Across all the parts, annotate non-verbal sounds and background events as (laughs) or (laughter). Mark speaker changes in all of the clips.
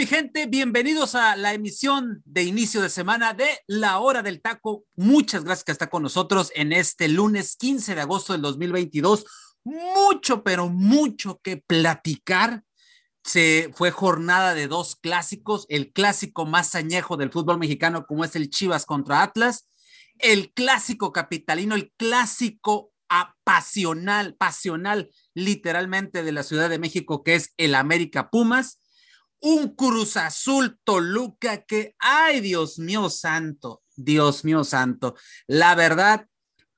Speaker 1: Mi gente? Bienvenidos a la emisión de inicio de semana de La Hora del Taco. Muchas gracias que está con nosotros en este lunes 15 de agosto del 2022. Mucho, pero mucho que platicar. Se fue jornada de dos clásicos, el clásico más añejo del fútbol mexicano como es el Chivas contra Atlas, el clásico capitalino, el clásico apasional, pasional literalmente de la Ciudad de México que es el América Pumas un Cruz Azul Toluca que, ay Dios mío santo, Dios mío santo, la verdad,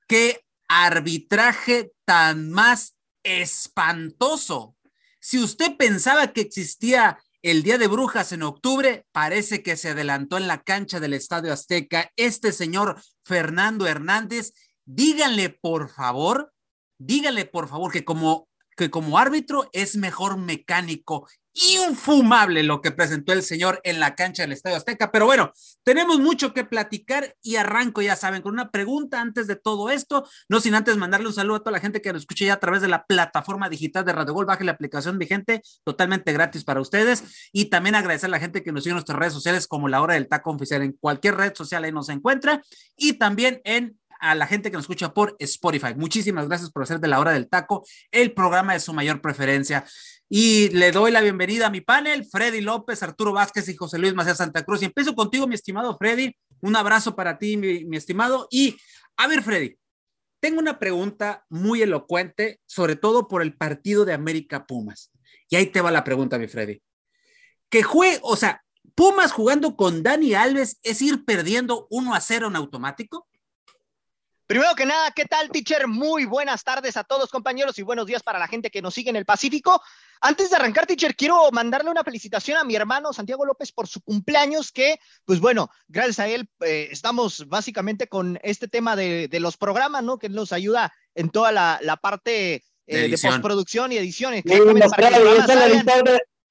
Speaker 1: qué arbitraje tan más espantoso. Si usted pensaba que existía el Día de Brujas en octubre, parece que se adelantó en la cancha del Estadio Azteca. Este señor Fernando Hernández, díganle por favor, díganle por favor que como que como árbitro es mejor mecánico infumable lo que presentó el señor en la cancha del Estadio Azteca. Pero bueno, tenemos mucho que platicar y arranco, ya saben, con una pregunta antes de todo esto, no sin antes mandarle un saludo a toda la gente que nos escucha ya a través de la plataforma digital de Radio Gol. Baje la aplicación vigente, totalmente gratis para ustedes. Y también agradecer a la gente que nos sigue en nuestras redes sociales, como la hora del taco oficial, en cualquier red social ahí nos encuentra. Y también en a la gente que nos escucha por Spotify. Muchísimas gracias por hacer de la hora del taco el programa de su mayor preferencia. Y le doy la bienvenida a mi panel, Freddy López, Arturo Vázquez y José Luis Macías Santa Cruz. Y empiezo contigo, mi estimado Freddy. Un abrazo para ti, mi, mi estimado. Y a ver, Freddy, tengo una pregunta muy elocuente, sobre todo por el partido de América Pumas. Y ahí te va la pregunta, mi Freddy. Que juegue, o sea, Pumas jugando con Dani Alves es ir perdiendo 1 a 0 en automático?
Speaker 2: Primero que nada, ¿qué tal, teacher? Muy buenas tardes a todos, compañeros, y buenos días para la gente que nos sigue en el Pacífico. Antes de arrancar, teacher, quiero mandarle una felicitación a mi hermano Santiago López por su cumpleaños, que, pues bueno, gracias a él eh, estamos básicamente con este tema de, los programas, ¿no? Que nos ayuda en toda la, parte eh, de, postproducción y edición.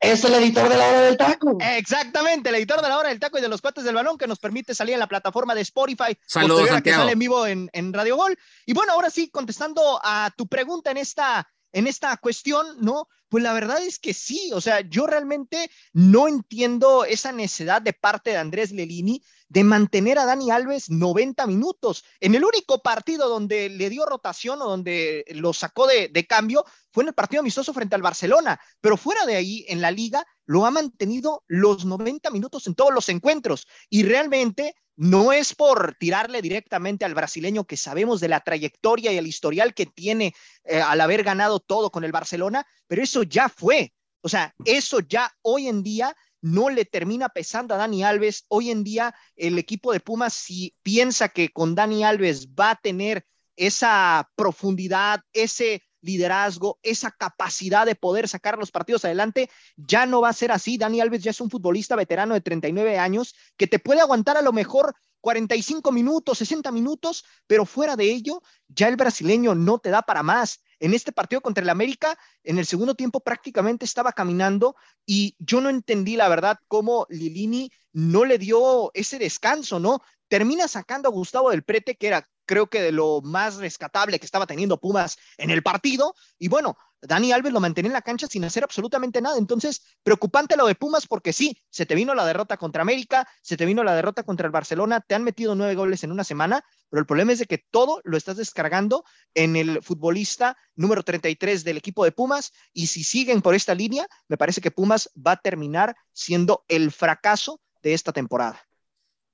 Speaker 3: Es el editor de la hora del taco.
Speaker 2: Exactamente, el editor de la hora del taco y de los cuates del balón que nos permite salir en la plataforma de Spotify.
Speaker 1: Saludos,
Speaker 2: que sale en vivo en, en, Radio Gol. Y bueno, ahora sí, contestando a tu pregunta en esta, en esta cuestión, ¿no? Pues la verdad es que sí, o sea, yo realmente no entiendo esa necesidad de parte de Andrés Lelini de mantener a Dani Alves 90 minutos. En el único partido donde le dio rotación o donde lo sacó de, cambio fue en el partido amistoso frente al Barcelona, pero fuera de ahí, en la liga, lo ha mantenido los 90 minutos en todos los encuentros y realmente no es por tirarle directamente al brasileño que sabemos de la trayectoria y el historial que tiene eh, al haber ganado todo con el Barcelona, pero eso ya fue. O sea, eso ya hoy en día no le termina pesando a Dani Alves. Hoy en día el equipo de Pumas, si piensa que con Dani Alves va a tener esa profundidad, ese liderazgo, esa capacidad de poder sacar los partidos adelante, ya no va a ser así. Dani Alves ya es un futbolista veterano de 39 años que te puede aguantar a lo mejor 45 minutos, 60 minutos, pero fuera de ello, ya el brasileño no te da para más. En este partido contra el América, en el segundo tiempo prácticamente estaba caminando y yo no entendí la verdad cómo Lilini no le dio ese descanso, ¿no? Termina sacando a Gustavo del Prete, que era creo que de lo más rescatable que estaba teniendo Pumas en el partido. Y bueno, Dani Alves lo mantenía en la cancha sin hacer absolutamente nada. Entonces, preocupante lo de Pumas porque sí, se te vino la derrota contra América, se te vino la derrota contra el Barcelona, te han metido nueve goles en una semana, pero el problema es de que todo lo estás descargando en el futbolista número 33 del equipo de Pumas y si siguen por esta línea, me parece que Pumas va a terminar siendo el fracaso de esta temporada.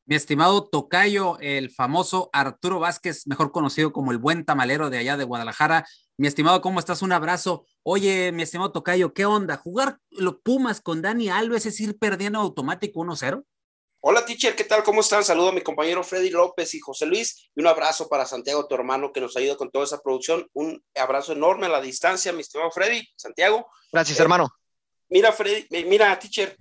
Speaker 1: Mi estimado Tocayo, el famoso Arturo Vázquez, mejor conocido como el buen tamalero de allá de Guadalajara. Mi estimado, ¿cómo estás? Un abrazo. Oye, mi estimado Tocayo, ¿qué onda? ¿Jugar los Pumas con Dani Alves es ir perdiendo automático 1-0?
Speaker 4: Hola, teacher, ¿qué tal? ¿Cómo están? Saludo a mi compañero Freddy López y José Luis y un abrazo para Santiago, tu hermano, que nos ayuda con toda esa producción. Un abrazo enorme a la distancia, mi estimado Freddy, Santiago.
Speaker 2: Gracias, hermano.
Speaker 4: Eh, mira, Freddy, eh, mira, teacher,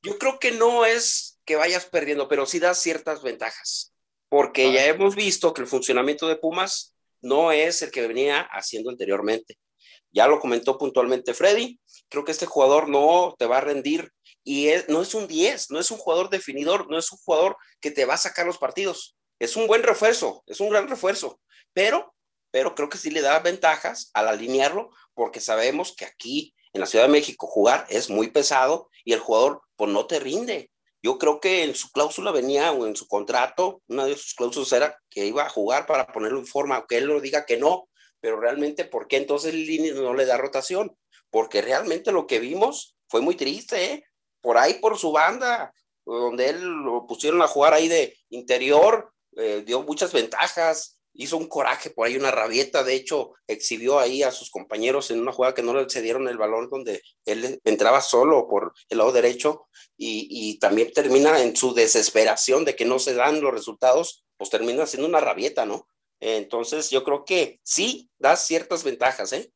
Speaker 4: yo creo que no es que vayas perdiendo, pero sí das ciertas ventajas, porque ya hemos visto que el funcionamiento de Pumas no es el que venía haciendo anteriormente. Ya lo comentó puntualmente Freddy, creo que este jugador no te va a rendir y no es un 10, no es un jugador definidor, no es un jugador que te va a sacar los partidos. Es un buen refuerzo, es un gran refuerzo, pero, pero creo que sí le da ventajas al alinearlo porque sabemos que aquí en la Ciudad de México jugar es muy pesado y el jugador pues no te rinde. Yo creo que en su cláusula venía o en su contrato, una de sus cláusulas era que iba a jugar para ponerlo en forma, aunque él lo diga que no, pero realmente, ¿por qué entonces Lini no le da rotación? Porque realmente lo que vimos fue muy triste, ¿eh? Por ahí, por su banda, donde él lo pusieron a jugar ahí de interior, eh, dio muchas ventajas, hizo un coraje por ahí, una rabieta, de hecho, exhibió ahí a sus compañeros en una jugada que no le cedieron el balón, donde él entraba solo por el lado derecho y, y también termina en su desesperación de que no se dan los resultados, pues termina siendo una rabieta, ¿no? Entonces, yo creo que sí da ciertas ventajas, ¿eh?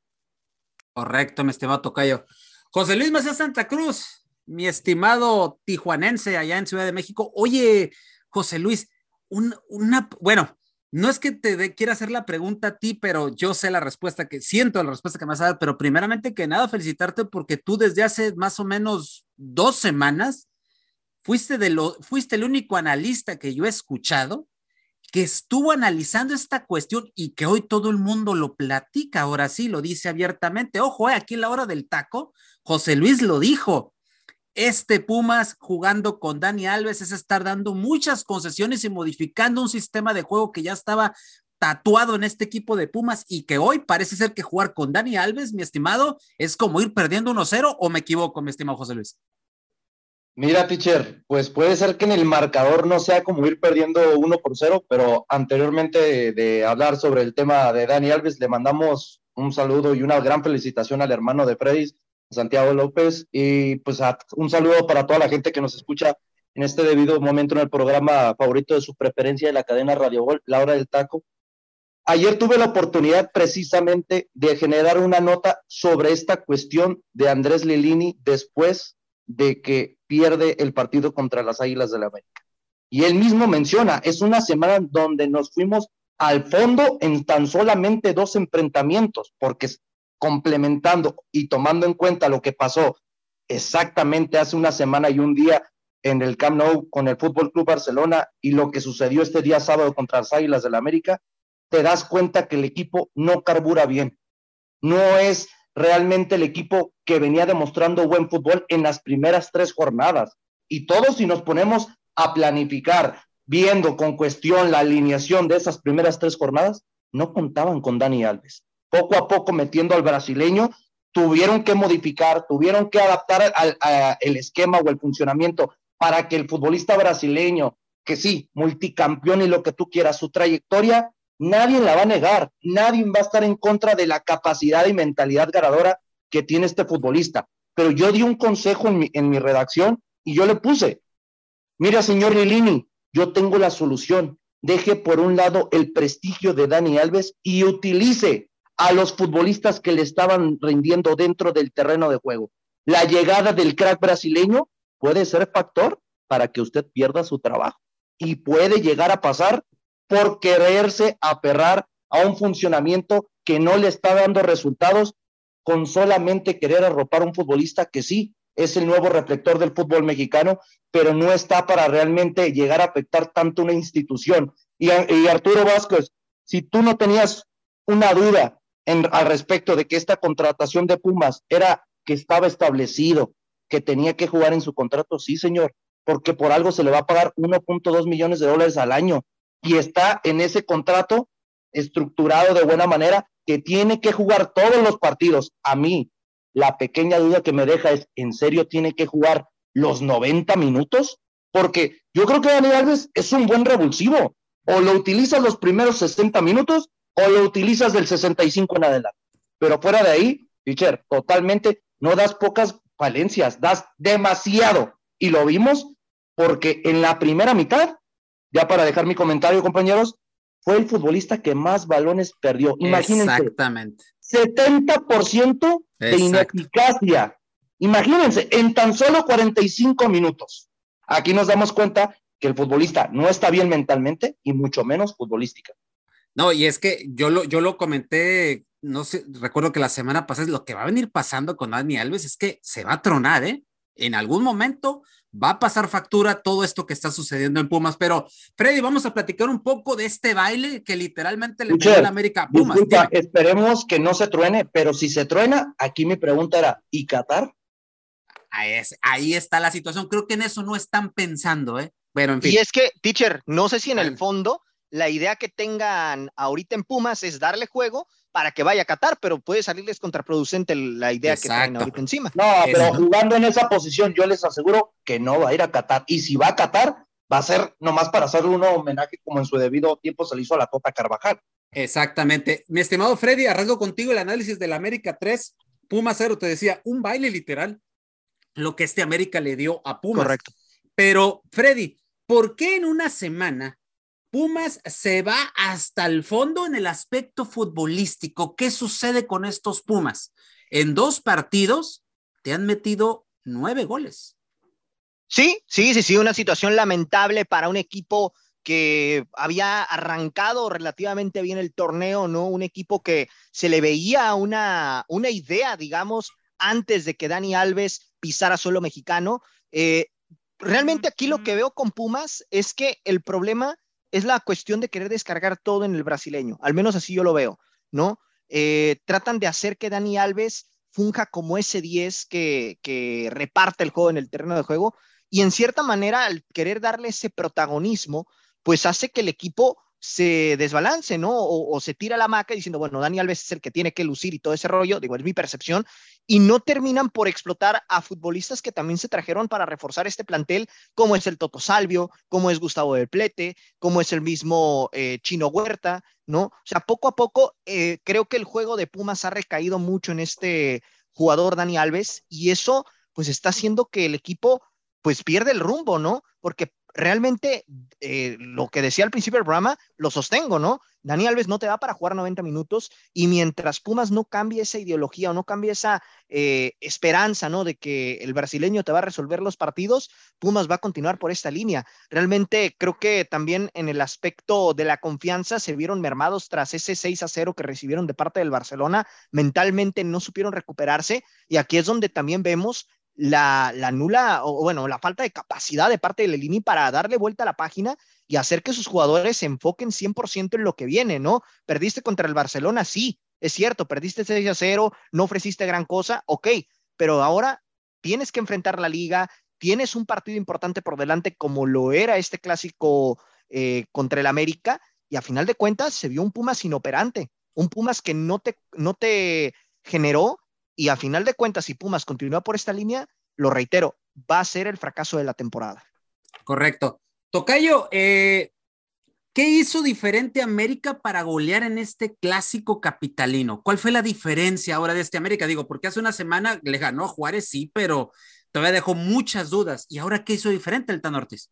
Speaker 1: Correcto, mi estimado Tocayo. José Luis Macías Santa Cruz, mi estimado tijuanense allá en Ciudad de México. Oye, José Luis, una, bueno, no es que te quiera hacer la pregunta a ti, pero yo sé la respuesta que siento la respuesta que me vas a dar, pero primeramente que nada, felicitarte porque tú desde hace más o menos dos semanas fuiste, de lo, fuiste el único analista que yo he escuchado que estuvo analizando esta cuestión y que hoy todo el mundo lo platica, ahora sí, lo dice abiertamente. Ojo, eh, aquí en la hora del taco, José Luis lo dijo. Este Pumas jugando con Dani Alves es estar dando muchas concesiones y modificando un sistema de juego que ya estaba tatuado en este equipo de Pumas y que hoy parece ser que jugar con Dani Alves, mi estimado, es como ir perdiendo 1-0 o me equivoco, mi estimado José Luis.
Speaker 3: Mira, teacher, pues puede ser que en el marcador no sea como ir perdiendo uno por cero, pero anteriormente de, hablar sobre el tema de Dani Alves, le mandamos un saludo y una gran felicitación al hermano de Freddy, Santiago López, y pues un saludo para toda la gente que nos escucha en este debido momento en el programa favorito de su preferencia de la cadena Radio Gol, La Hora del Taco. Ayer tuve la oportunidad precisamente de generar una nota sobre esta cuestión de Andrés Lilini después de que pierde el partido contra las Águilas de la América. Y él mismo menciona, es una semana donde nos fuimos al fondo en tan solamente dos enfrentamientos, porque complementando y tomando en cuenta lo que pasó exactamente hace una semana y un día en el Camp Nou con el Fútbol Club Barcelona y lo que sucedió este día sábado contra las Águilas de la América, te das cuenta que el equipo no carbura bien. No es realmente el equipo que venía demostrando buen fútbol en las primeras tres jornadas. Y todos si nos ponemos a planificar, viendo con cuestión la alineación de esas primeras tres jornadas, no contaban con Dani Alves. Poco a poco metiendo al brasileño, tuvieron que modificar, tuvieron que adaptar al, el esquema o el funcionamiento para que el futbolista brasileño, que sí, multicampeón y lo que tú quieras, su trayectoria Nadie la va a negar, nadie va a estar en contra de la capacidad y mentalidad ganadora que tiene este futbolista. Pero yo di un consejo en mi, en mi redacción y yo le puse, mira señor Lilini, yo tengo la solución. Deje por un lado el prestigio de Dani Alves y utilice a los futbolistas que le estaban rindiendo dentro del terreno de juego. La llegada del crack brasileño puede ser factor para que usted pierda su trabajo y puede llegar a pasar por quererse aperrar a un funcionamiento que no le está dando resultados con solamente querer arropar a un futbolista que sí es el nuevo reflector del fútbol mexicano, pero no está para realmente llegar a afectar tanto una institución. Y, Arturo Vázquez, si tú no tenías una duda en, al respecto de que esta contratación de Pumas era que estaba establecido, que tenía que jugar en su contrato, sí, señor, porque por algo se le va a pagar 1.2 millones de dólares al año y está en ese contrato estructurado de buena manera que tiene que jugar todos los partidos. A mí, la pequeña duda que me deja es, ¿en serio tiene que jugar los 90 minutos? Porque yo creo que Daniel Alves es un buen revulsivo. O lo utilizas los primeros 60 minutos o lo utilizas del 65 en adelante. Pero fuera de ahí, teacher, totalmente no das pocas falencias, das demasiado. Y lo vimos porque en la primera mitad, ya para dejar mi comentario, compañeros, fue el futbolista que más balones perdió. Imagínense.
Speaker 1: Exactamente.
Speaker 3: 70% de ineficacia. Imagínense, en tan solo 45 minutos. Aquí nos damos cuenta que el futbolista no está bien mentalmente y mucho menos futbolística.
Speaker 1: No, y es que yo lo, yo lo comenté, no sé, recuerdo que la semana pasada, lo que va a venir pasando con Dani Alves es que se va a tronar, ¿eh? En algún momento va a pasar factura todo esto que está sucediendo en Pumas. Pero, Freddy, vamos a platicar un poco de este baile que literalmente le pegó a la América Pumas.
Speaker 3: esperemos que no se truene, pero si se truena, aquí mi pregunta era, ¿y Qatar?
Speaker 1: Ahí, ahí está la situación. Creo que en eso no están pensando, ¿eh? Pero en fin.
Speaker 2: Y es que, teacher, no sé si en el fondo la idea que tengan ahorita en Pumas es darle juego para que vaya a Qatar, pero puede salirles contraproducente la idea que traen ahorita encima.
Speaker 3: No, pero jugando en esa posición, yo les aseguro que no va a ir a Qatar. Y si va a Qatar, va a ser nomás para hacerle un homenaje como en su debido tiempo se le hizo a la Copa Carvajal.
Speaker 1: Exactamente. Mi estimado Freddy, arranco contigo el análisis del América 3, Pumas 0, te decía, un baile literal, lo que este América le dio a Pumas.
Speaker 2: Correcto.
Speaker 1: Pero, Freddy, ¿por qué en una semana Pumas se va hasta el fondo en el aspecto futbolístico. ¿Qué sucede con estos Pumas? En dos partidos te han metido nueve goles.
Speaker 2: Sí, sí, sí, sí, una situación lamentable para un equipo que había arrancado relativamente bien el torneo, ¿no? Un equipo que se le veía una, una idea, digamos, antes de que Dani Alves pisara suelo mexicano. Eh, realmente aquí lo que veo con Pumas es que el problema es la cuestión de querer descargar todo en el brasileño, al menos así yo lo veo, ¿no? Eh, tratan de hacer que Dani Alves funja como ese 10 que, que reparte el juego en el terreno de juego y en cierta manera al querer darle ese protagonismo, pues hace que el equipo se desbalance, ¿no? O, se tira la maca diciendo, bueno, Dani Alves es el que tiene que lucir y todo ese rollo, digo, es mi percepción, y no terminan por explotar a futbolistas que también se trajeron para reforzar este plantel, como es el Toto Salvio, como es Gustavo del Plete, como es el mismo eh, Chino Huerta, ¿no? O sea, poco a poco eh, creo que el juego de Pumas ha recaído mucho en este jugador Dani Alves y eso pues está haciendo que el equipo pues pierde el rumbo, ¿no? Porque realmente eh, lo que decía al principio del programa, lo sostengo, ¿no? Dani Alves no te da para jugar 90 minutos y mientras Pumas no cambie esa ideología o no cambie esa eh, esperanza, ¿no? De que el brasileño te va a resolver los partidos, Pumas va a continuar por esta línea. Realmente creo que también en el aspecto de la confianza se vieron mermados tras ese 6 a 0 que recibieron de parte del Barcelona, mentalmente no supieron recuperarse y aquí es donde también vemos la, nula, o bueno, la falta de capacidad de parte de Lelini para darle vuelta a la página y hacer que sus jugadores se enfoquen 100% en lo que viene, ¿no? Perdiste contra el Barcelona, sí, es cierto, perdiste 6 a 0, no ofreciste gran cosa, ok, pero ahora tienes que enfrentar la liga, tienes un partido importante por delante como lo era este clásico eh, contra el América y a final de cuentas se vio un Pumas inoperante, un Pumas que no te, no te generó y a final de cuentas, si Pumas continúa por esta línea, lo reitero, va a ser el fracaso de la temporada.
Speaker 1: Correcto. Tocayo, eh, ¿qué hizo diferente América para golear en este clásico capitalino? ¿Cuál fue la diferencia ahora de este América? Digo, porque hace una semana le ganó a Juárez, sí, pero todavía dejó muchas dudas. ¿Y ahora qué hizo diferente el Tan Ortiz?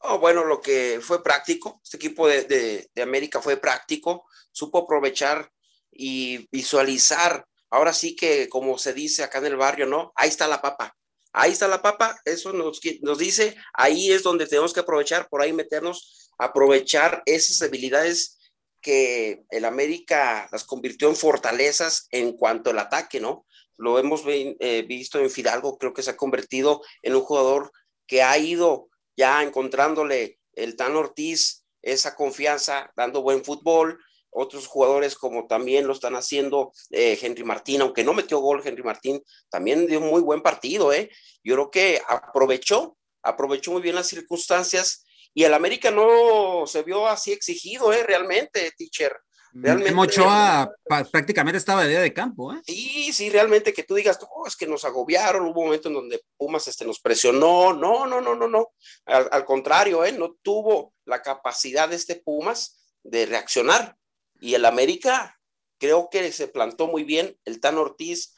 Speaker 4: Oh, bueno, lo que fue práctico, este equipo de América fue práctico, supo aprovechar y visualizar ahora sí que, como se dice acá en el barrio, ¿no? Ahí está la papa. Ahí está la papa, eso nos, nos dice, ahí es donde tenemos que aprovechar, por ahí meternos, aprovechar esas habilidades que el América las convirtió en fortalezas en cuanto al ataque, ¿no? Lo hemos eh, visto en Fidalgo, creo que se ha convertido en un jugador que ha ido ya encontrándole el Tan Ortiz esa confianza, dando buen fútbol, otros jugadores como también lo están haciendo eh, Henry Martín, aunque no metió gol Henry Martín, también dio un muy buen partido, ¿eh? Yo creo que aprovechó, aprovechó muy bien las circunstancias y el América no se vio así exigido, ¿eh? Realmente, teacher.
Speaker 1: Realmente, Mochoa prácticamente estaba de día de campo, ¿eh?
Speaker 4: Sí, sí, realmente que tú digas, oh, es que nos agobiaron, hubo un momento en donde Pumas este, nos presionó, no, no, no, no, no, al, al contrario, ¿eh? No tuvo la capacidad de este Pumas de reaccionar, y el América creo que se plantó muy bien. El Tan Ortiz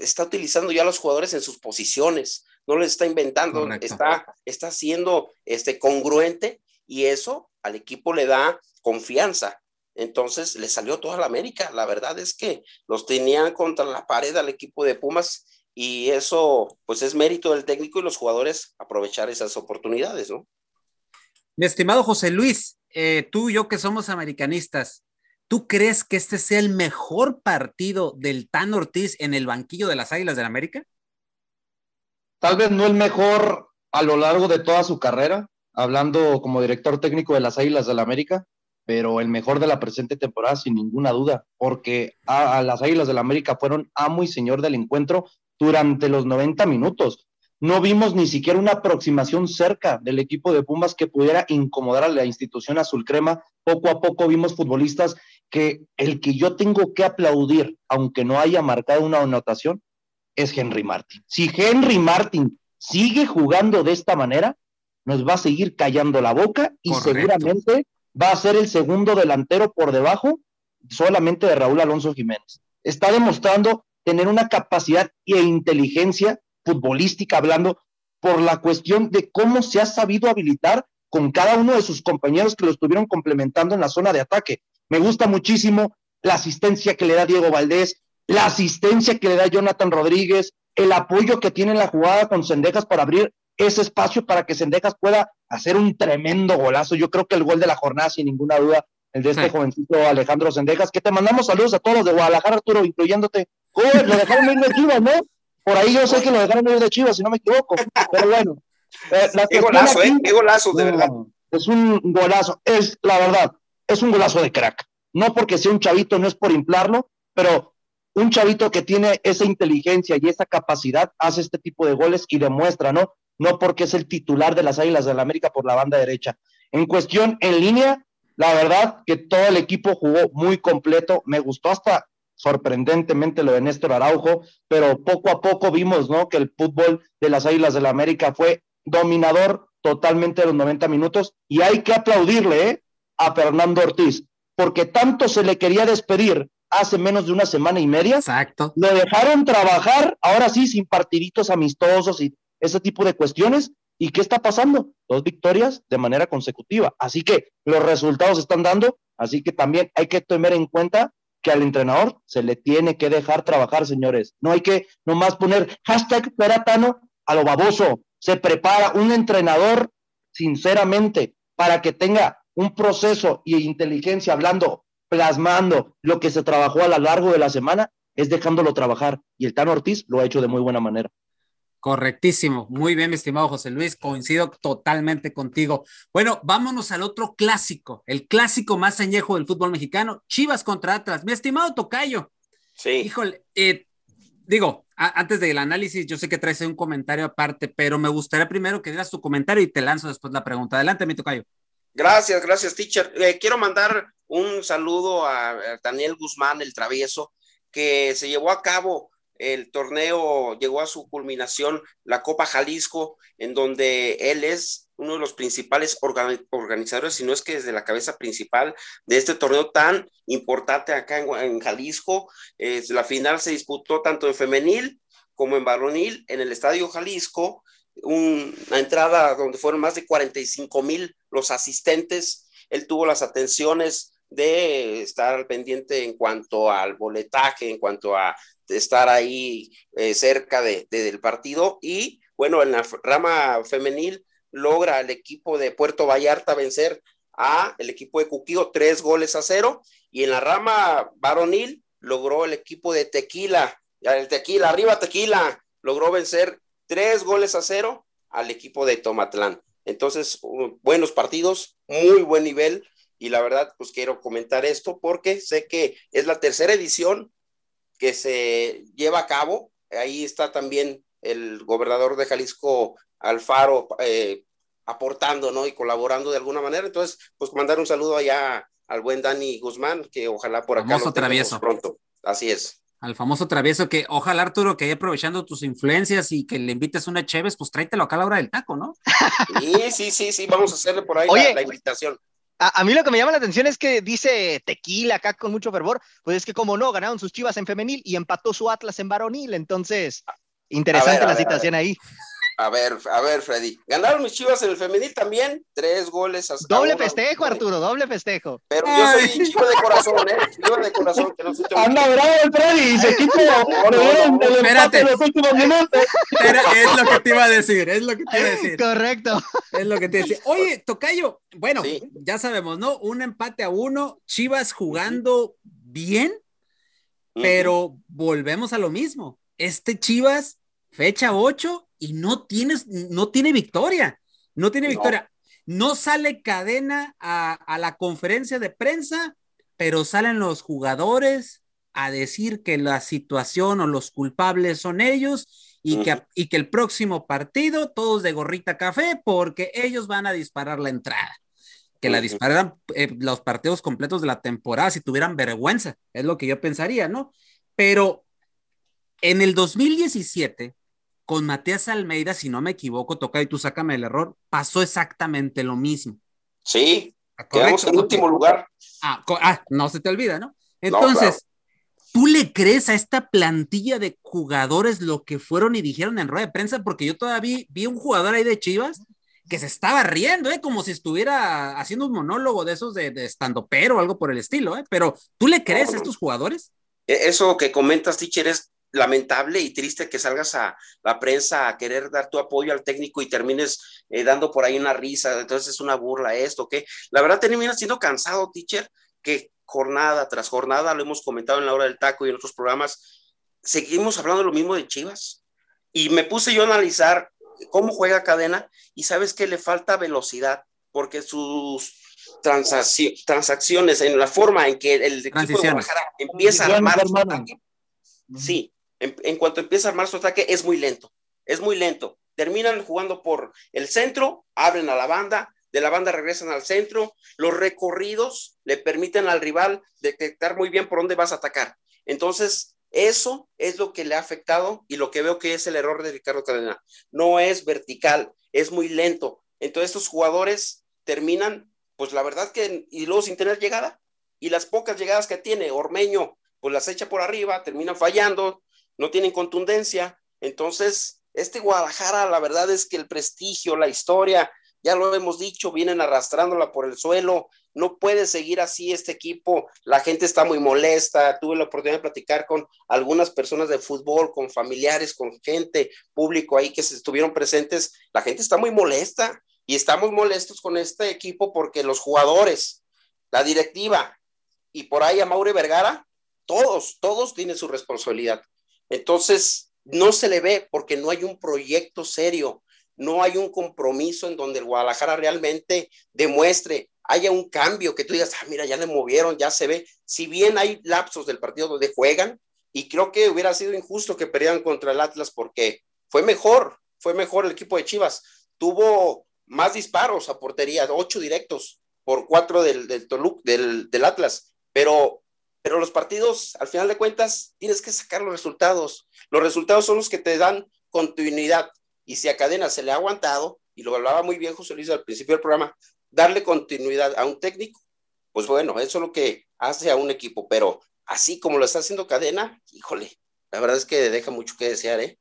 Speaker 4: está utilizando ya a los jugadores en sus posiciones. no les está inventando, está, está siendo este, congruente y eso al equipo le da confianza. Entonces le salió toda la América. La verdad es que los tenían contra la pared al equipo de Pumas y eso pues es mérito del técnico y los jugadores aprovechar esas oportunidades, ¿no?
Speaker 1: Mi estimado José Luis, eh, tú y yo que somos americanistas, ¿tú crees que este sea el mejor partido del Tan Ortiz en el banquillo de las Águilas del América?
Speaker 3: Tal vez no el mejor a lo largo de toda su carrera, hablando como director técnico de las Águilas del América, pero el mejor de la presente temporada sin ninguna duda, porque a, las Águilas del América fueron amo y señor del encuentro durante los 90 minutos. No vimos ni siquiera una aproximación cerca del equipo de Pumas que pudiera incomodar a la institución azul crema. Poco a poco vimos futbolistas que el que yo tengo que aplaudir, aunque no haya marcado una anotación, es Henry Martin. Si Henry Martin sigue jugando de esta manera, nos va a seguir callando la boca y seguramente va a ser el segundo delantero por debajo solamente de Raúl Alonso Jiménez. Está demostrando tener una capacidad e inteligencia futbolística hablando por la cuestión de cómo se ha sabido habilitar con cada uno de sus compañeros que lo estuvieron complementando en la zona de ataque. Me gusta muchísimo la asistencia que le da Diego Valdés, la asistencia que le da Jonathan Rodríguez, el apoyo que tiene en la jugada con Sendejas para abrir ese espacio para que Sendejas pueda hacer un tremendo golazo. Yo creo que el gol de la jornada, sin ninguna duda, el de este jovencito Alejandro Sendejas, que te mandamos saludos a todos los de Guadalajara, Arturo, incluyéndote. lo dejaron ir de Chivas, ¿no? Por ahí yo sé que lo dejaron ir de Chivas, si no me equivoco. Pero bueno.
Speaker 4: Eh, qué golazo, ¿eh? Qué golazo, de verdad.
Speaker 3: Es un golazo, es la verdad, es un golazo de crack. No porque sea un chavito, no es por inflarlo, pero un chavito que tiene esa inteligencia y esa capacidad hace este tipo de goles y demuestra, ¿no? no porque es el titular de las Águilas del la América por la banda derecha. En cuestión en línea, la verdad que todo el equipo jugó muy completo, me gustó hasta sorprendentemente lo de Néstor Araujo, pero poco a poco vimos, ¿no? Que el fútbol de las Águilas del la América fue dominador totalmente los 90 minutos y hay que aplaudirle ¿eh? A Fernando Ortiz, porque tanto se le quería despedir hace menos de una semana y media.
Speaker 1: Exacto.
Speaker 3: Lo dejaron trabajar, ahora sí, sin partiditos amistosos y ese tipo de cuestiones. ¿Y qué está pasando? Dos victorias de manera consecutiva. Así que los resultados están dando, así que también hay que tener en cuenta que al entrenador se le tiene que dejar trabajar, señores. No hay que nomás poner hashtag peratano a lo baboso. Se prepara un entrenador, sinceramente, para que tenga un proceso y inteligencia hablando, plasmando lo que se trabajó a lo largo de la semana, es dejándolo trabajar. Y el Tano Ortiz lo ha hecho de muy buena manera.
Speaker 1: Correctísimo. Muy bien, mi estimado José Luis. Coincido totalmente contigo. Bueno, vámonos al otro clásico, el clásico más añejo del fútbol mexicano, Chivas contra Atlas. Mi estimado Tocayo.
Speaker 4: Sí.
Speaker 1: Híjole, eh, digo, antes del análisis, yo sé que traes un comentario aparte, pero me gustaría primero que dieras tu comentario y te lanzo después la pregunta. Adelante, mi Tocayo.
Speaker 4: Gracias, gracias, teacher. Eh, quiero mandar un saludo a Daniel Guzmán, el travieso, que se llevó a cabo el torneo llegó a su culminación, la Copa Jalisco, en donde él es uno de los principales organizadores, si no es que desde la cabeza principal de este torneo tan importante acá en, Jalisco. la final se disputó tanto en femenil como en varonil en el Estadio Jalisco, una entrada donde fueron más de 45 mil los asistentes. Él tuvo las atenciones de estar pendiente en cuanto al boletaje, en cuanto a estar ahí eh, cerca de, del partido. Y bueno, en la rama femenil logra el equipo de Puerto Vallarta vencer a el equipo de Cuquío tres goles a cero. Y en la rama varonil logró el equipo de Tequila, el Tequila, arriba Tequila, logró vencer tres goles a cero al equipo de Tomatlán. Entonces, buenos partidos, muy buen nivel. Y la verdad, pues quiero comentar esto porque sé que es la tercera edición que se lleva a cabo. Ahí está también el gobernador de Jalisco, Alfaro, eh, aportando, ¿no? Y colaborando de alguna manera. Entonces, pues mandar un saludo allá al buen Dani Guzmán, que ojalá por acá
Speaker 1: famoso travieso.
Speaker 4: pronto. Así es.
Speaker 1: Al famoso travieso que ojalá Arturo que aprovechando tus influencias y que le invites una Cheves, pues tráetelo acá a la hora del taco, ¿no?
Speaker 4: Sí, sí, sí, sí, vamos a hacerle por ahí la invitación.
Speaker 2: A, mí lo que me llama la atención es que dice tequila acá con mucho fervor, pues es que como no, ganaron sus chivas en femenil y empató su Atlas en varonil, entonces interesante la situación ahí.
Speaker 4: A ver, a ver, Freddy. Ganaron mis chivas en el femenil también, tres goles. A,
Speaker 2: doble festejo, Arturo, doble festejo.
Speaker 4: Pero yo soy chivo de corazón, ¿eh? Chivo de corazón. Que no se
Speaker 3: Anda bravo el Freddy, se (laughs) quitó. Espérate.
Speaker 1: En los últimos minutos. es lo que te iba a decir, es lo que te iba a (laughs) decir.
Speaker 2: Correcto.
Speaker 1: Es lo que te iba a decir. Oye, (laughs) Tocayo, bueno, ya sabemos, ¿no? Un empate a uno, Chivas jugando bien, pero volvemos a lo mismo. Este Chivas, fecha 8 y no, tienes, no tiene victoria. No tiene victoria. No sale cadena a, la conferencia de prensa, pero salen los jugadores a decir que la situación o los culpables son ellos y, que, y que el próximo partido todos de gorrita café porque ellos van a disparar la entrada que la dispararan eh, los partidos completos de la temporada si tuvieran vergüenza, es lo que yo pensaría, ¿no? Pero en el 2017, con Matías Almeida, si no me equivoco, toca y tú sácame el error, pasó exactamente lo mismo.
Speaker 4: Sí, ah, quedamos en último lugar.
Speaker 1: Ah, ah, no se te olvida, ¿no? Entonces, ¿tú le crees a esta plantilla de jugadores lo que fueron y dijeron en rueda de prensa? Porque yo todavía vi un jugador ahí de Chivas que se estaba riendo, ¿eh? como si estuviera haciendo un monólogo de esos de, de estando pero o algo por el estilo, ¿eh? pero ¿tú le crees a estos jugadores?
Speaker 4: E, eso que comentas, teacher, es lamentable y triste que salgas a la prensa a querer dar tu apoyo al técnico y termines eh, dando por ahí una risa, entonces es una burla esto, que la verdad termina siendo cansado, teacher, que jornada tras jornada, lo hemos comentado en la hora del taco y en otros programas, seguimos hablando lo mismo de Chivas. Y me puse yo a analizar cómo juega cadena y sabes que le falta velocidad porque sus transacciones en la forma en que el equipo de Guadalajara empieza a armar su ataque, sí, en, cuanto empieza a armar su ataque es muy lento, es muy lento. Terminan jugando por el centro, abren a la banda, de la banda regresan al centro, los recorridos le permiten al rival detectar muy bien por dónde vas a atacar. Entonces, eso es lo que le ha afectado y lo que veo que es el error de Ricardo Cadena. No es vertical, es muy lento. Entonces estos jugadores terminan, pues la verdad que, y luego sin tener llegada, y las pocas llegadas que tiene Ormeño, pues las echa por arriba, terminan fallando, no tienen contundencia. Entonces, este Guadalajara, la verdad es que el prestigio, la historia, ya lo hemos dicho, vienen arrastrándola por el suelo, no puede seguir así este equipo, la gente está muy molesta, tuve la oportunidad de platicar con algunas personas de fútbol, con familiares, con gente, público ahí que se estuvieron presentes, la gente está muy molesta y estamos molestos con este equipo porque los jugadores, la directiva y por ahí a Maure Vergara, todos, todos tienen su responsabilidad. Entonces, no se le ve porque no hay un proyecto serio, no hay un compromiso en donde el Guadalajara realmente demuestre, haya un cambio, que tú digas, ah, mira, ya le movieron, ya se ve. Si bien hay lapsos del partido donde juegan, y creo que hubiera sido injusto que perdieran contra el Atlas porque fue mejor, fue mejor el equipo de Chivas. Tuvo más disparos a portería, ocho directos por cuatro del, del, del, del Atlas, pero, pero los partidos, al final de cuentas, tienes que sacar los resultados. Los resultados son los que te dan continuidad. Y si a Cadena se le ha aguantado, y lo hablaba muy bien José Luis al principio del programa, darle continuidad a un técnico, pues bueno, eso es lo que hace a un equipo, pero así como lo está haciendo Cadena, híjole, la verdad es que deja mucho que desear, ¿eh?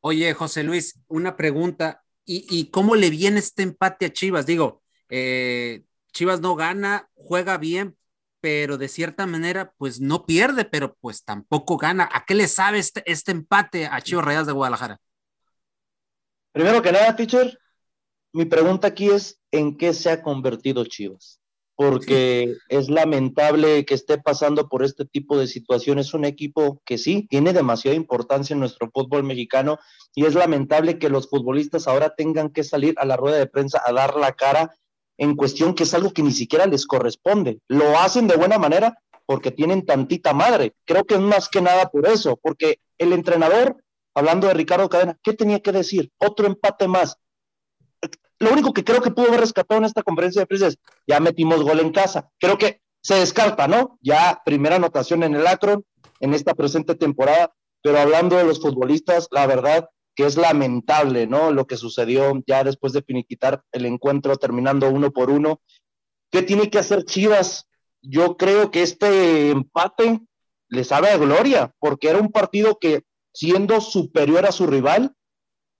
Speaker 1: Oye, José Luis, una pregunta, ¿y, cómo le viene este empate a Chivas? Digo, eh, Chivas no gana, juega bien, pero de cierta manera, pues no pierde, pero pues tampoco gana. ¿A qué le sabe este, este empate a Chivas Rayas de Guadalajara?
Speaker 3: Primero que nada, teacher, mi pregunta aquí es, ¿en qué se ha convertido Chivas? Porque es lamentable que esté pasando por este tipo de situaciones un equipo que sí tiene demasiada importancia en nuestro fútbol mexicano y es lamentable que los futbolistas ahora tengan que salir a la rueda de prensa a dar la cara en cuestión que es algo que ni siquiera les corresponde. Lo hacen de buena manera porque tienen tantita madre. Creo que es más que nada por eso, porque el entrenador hablando de Ricardo Cadena, ¿qué tenía que decir? Otro empate más. Lo único que creo que pudo haber rescatado en esta conferencia de prensa es, ya metimos gol en casa. Creo que se descarta, ¿no? Ya primera anotación en el Akron en esta presente temporada, pero hablando de los futbolistas, la verdad que es lamentable, ¿no? Lo que sucedió ya después de finiquitar el encuentro terminando uno por uno. ¿Qué tiene que hacer Chivas? Yo creo que este empate le sabe a gloria, porque era un partido que siendo superior a su rival,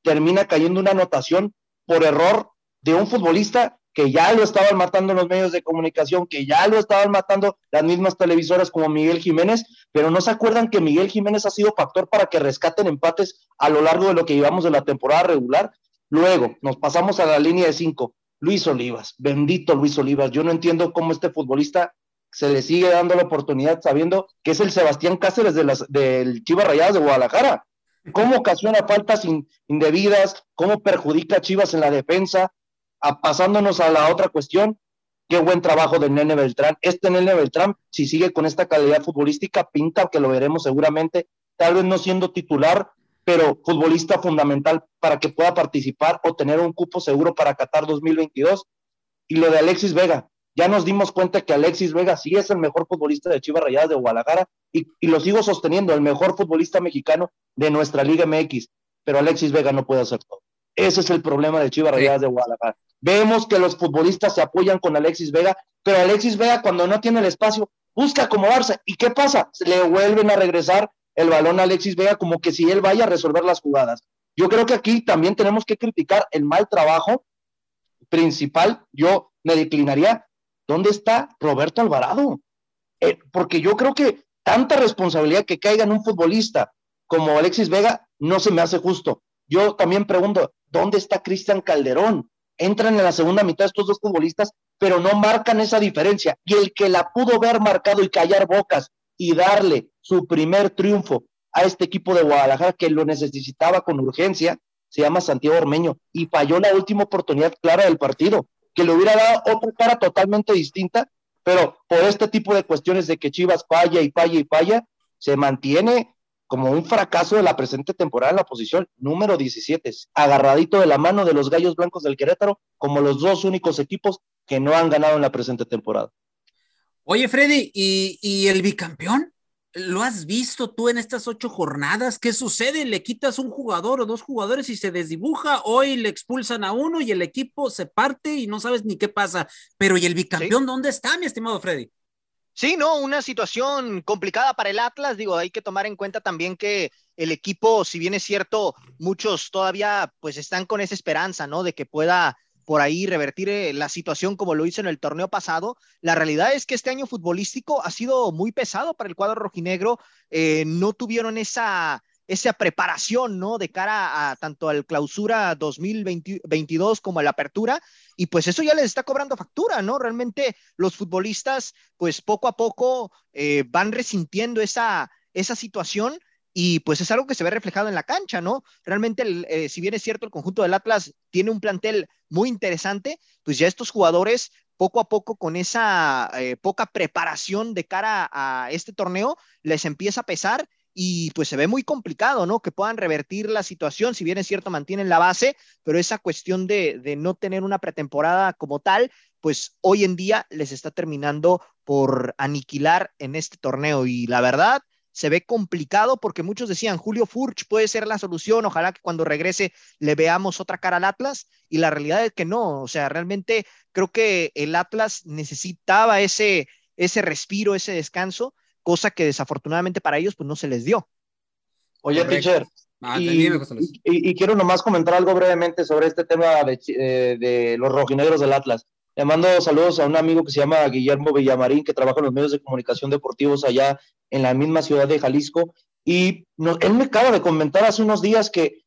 Speaker 3: termina cayendo una anotación por error de un futbolista que ya lo estaban matando los medios de comunicación, que ya lo estaban matando las mismas televisoras como Miguel Jiménez, pero no se acuerdan que Miguel Jiménez ha sido factor para que rescaten empates a lo largo de lo que llevamos de la temporada regular. Luego nos pasamos a la línea de cinco. Luis Olivas, bendito Luis Olivas. Yo no entiendo cómo este futbolista se le sigue dando la oportunidad sabiendo que es el Sebastián Cáceres de las, del Chivas Rayadas de Guadalajara. ¿Cómo ocasiona faltas indebidas? ¿Cómo perjudica a Chivas en la defensa? Pasándonos a la otra cuestión, qué buen trabajo de Nene Beltrán. Este Nene Beltrán, si sigue con esta calidad futbolística, pinta que lo veremos seguramente, tal vez no siendo titular, pero futbolista fundamental para que pueda participar o tener un cupo seguro para Qatar 2022. Y lo de Alexis Vega, ya nos dimos cuenta que Alexis Vega sí es el mejor futbolista de Chivas Rayadas de Guadalajara y, y, lo sigo sosteniendo, el mejor futbolista mexicano de nuestra Liga MX, pero Alexis Vega no puede hacer todo. Ese es el problema de Chivas Rayadas de Guadalajara. Vemos que los futbolistas se apoyan con Alexis Vega, pero Alexis Vega cuando no tiene el espacio busca acomodarse. ¿Y qué pasa? Le vuelven a regresar el balón a Alexis Vega como que si él vaya a resolver las jugadas. Yo creo que aquí también tenemos que criticar el mal trabajo principal. Yo me declinaría, ¿dónde está Roberto Alvarado? Eh, porque yo creo que tanta responsabilidad que caiga en un futbolista como Alexis Vega no se me hace justo. Yo también pregunto, ¿dónde está Cristian Calderón? Entran en la segunda mitad estos dos futbolistas, pero no marcan esa diferencia. Y el que la pudo ver marcado y callar bocas y darle su primer triunfo a este equipo de Guadalajara que lo necesitaba con urgencia, se llama Santiago Ormeño y falló la última oportunidad clara del partido, que le hubiera dado otra cara totalmente distinta, pero por este tipo de cuestiones de que Chivas falla y falla y falla, se mantiene como un fracaso de la presente temporada en la posición número 17, agarradito de la mano de los Gallos Blancos del Querétaro, como los dos únicos equipos que no han ganado en la presente temporada.
Speaker 1: Oye, Freddy, ¿y, y el bicampeón? ¿Lo has visto tú en estas ocho jornadas? ¿Qué sucede? Le quitas un jugador o dos jugadores y se desdibuja. Hoy le expulsan a uno y el equipo se parte y no sabes ni qué pasa. Pero ¿y el bicampeón dónde está, mi estimado Freddy?
Speaker 2: Sí, no, una situación complicada para el Atlas. Digo, hay que tomar en cuenta también que el equipo, si bien es cierto, muchos todavía pues están con esa esperanza, ¿no? De que pueda por ahí revertir eh, la situación como lo hizo en el torneo pasado. La realidad es que este año futbolístico ha sido muy pesado para el cuadro rojinegro. Eh, no tuvieron esa esa preparación, ¿no? De cara a tanto al clausura 2022 como a la apertura, y pues eso ya les está cobrando factura, ¿no? Realmente los futbolistas, pues poco a poco eh, van resintiendo esa, esa situación y pues es algo que se ve reflejado en la cancha, ¿no? Realmente, eh, si bien es cierto, el conjunto del Atlas tiene un plantel muy interesante, pues ya estos jugadores poco a poco con esa eh, poca preparación de cara a este torneo les empieza a pesar y pues se ve muy complicado, ¿no? Que puedan revertir la situación, si bien es cierto, mantienen la base, pero esa cuestión de, no tener una pretemporada como tal, pues hoy en día les está terminando por aniquilar en este torneo y la verdad se ve complicado porque muchos decían Julio Furch puede ser la solución, ojalá que cuando regrese le veamos otra cara al Atlas y la realidad es que no, o sea, realmente creo que el Atlas necesitaba ese respiro, ese descanso cosa que desafortunadamente para ellos pues no se les dio.
Speaker 3: Oye, teacher, ah, y, quiero nomás comentar algo brevemente sobre este tema de, eh, de, los rojinegros del Atlas. Le mando saludos a un amigo que se llama Guillermo Villamarín, que trabaja en los medios de comunicación deportivos allá en la misma ciudad de Jalisco. Y él me acaba de comentar hace unos días que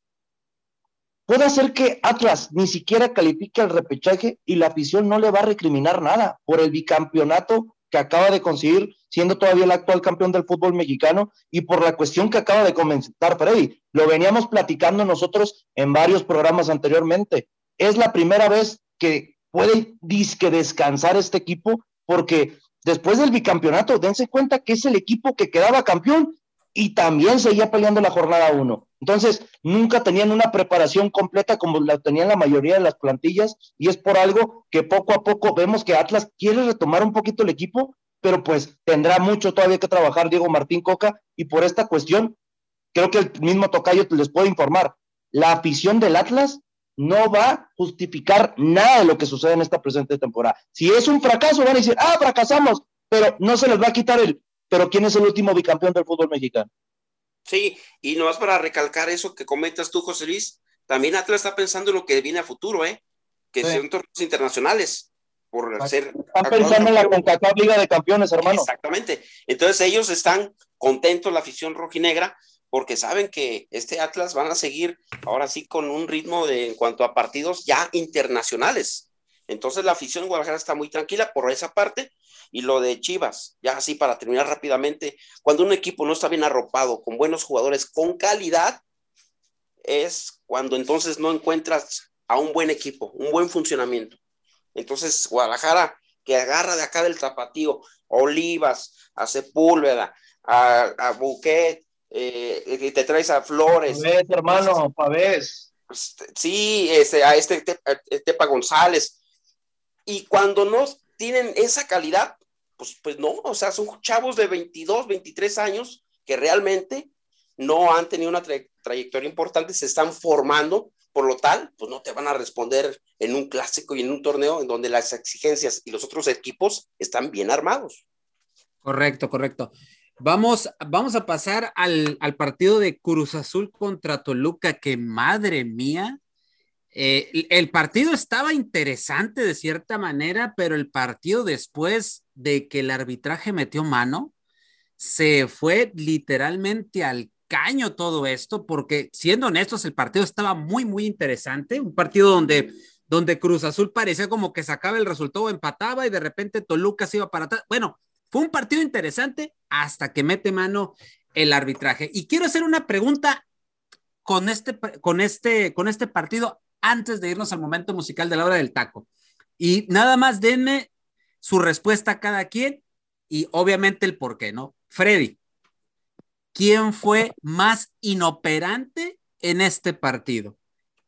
Speaker 3: puede ser que Atlas ni siquiera califique al repechaje y la afición no le va a recriminar nada por el bicampeonato que acaba de conseguir, siendo todavía el actual campeón del fútbol mexicano, y por la cuestión que acaba de comentar Freddy. Lo veníamos platicando nosotros en varios programas anteriormente. Es la primera vez que puede disque descansar este equipo, porque después del bicampeonato, dense cuenta que es el equipo que quedaba campeón y también seguía peleando la jornada uno. Entonces, nunca tenían una preparación completa como la tenían la mayoría de las plantillas y es por algo que poco a poco vemos que Atlas quiere retomar un poquito el equipo, pero pues tendrá mucho todavía que trabajar Diego Martín Coca y por esta cuestión, creo que el mismo Tocayo les puede informar, la afición del Atlas no va a justificar nada de lo que sucede en esta presente temporada. Si es un fracaso, van a decir, ah, fracasamos, pero no se les va a quitar el, pero ¿quién es el último bicampeón del fútbol mexicano?
Speaker 4: Sí, y nomás para recalcar eso que comentas tú, José Luis, también Atlas está pensando en lo que viene a futuro, ¿eh? Que son torneos internacionales. Por
Speaker 3: están pensando en la CONCACAF Liga de Campeones, hermano.
Speaker 4: Exactamente. Entonces ellos están contentos, la afición rojinegra, porque saben que este Atlas van a seguir ahora sí con un ritmo de, en cuanto a partidos ya internacionales. Entonces la afición en Guadalajara está muy tranquila por esa parte. Y lo de Chivas, ya así para terminar rápidamente, cuando un equipo no está bien arropado, con buenos jugadores, con calidad, es cuando entonces no encuentras a un buen equipo, un buen funcionamiento. Entonces, Guadalajara, que agarra de acá del tapatío, Olivas, a Sepúlveda, a, a Buquet, eh, y te traes a Flores.
Speaker 3: Pavés, hermano, Pavés.
Speaker 4: Pues, sí, este, a este Tepa González. Y cuando no tienen esa calidad, pues, pues no, o sea, son chavos de 22, 23 años que realmente no han tenido una trayectoria importante, se están formando, por lo tal, pues no te van a responder en un clásico y en un torneo en donde las exigencias y los otros equipos están bien armados.
Speaker 1: Correcto, correcto. Vamos, vamos a pasar al, al partido de Cruz Azul contra Toluca, que madre mía, eh, el partido estaba interesante de cierta manera, pero el partido después de que el arbitraje metió mano, se fue literalmente al caño todo esto, porque siendo honestos, el partido estaba muy, muy interesante, un partido donde, donde Cruz Azul parecía como que sacaba el resultado, empataba y de repente Toluca se iba para atrás. Bueno, fue un partido interesante hasta que mete mano el arbitraje. Y quiero hacer una pregunta con este, con este, con este partido antes de irnos al momento musical de la hora del taco. Y nada más denme su respuesta a cada quien y obviamente el por qué, ¿no? Freddy, ¿quién fue más inoperante en este partido?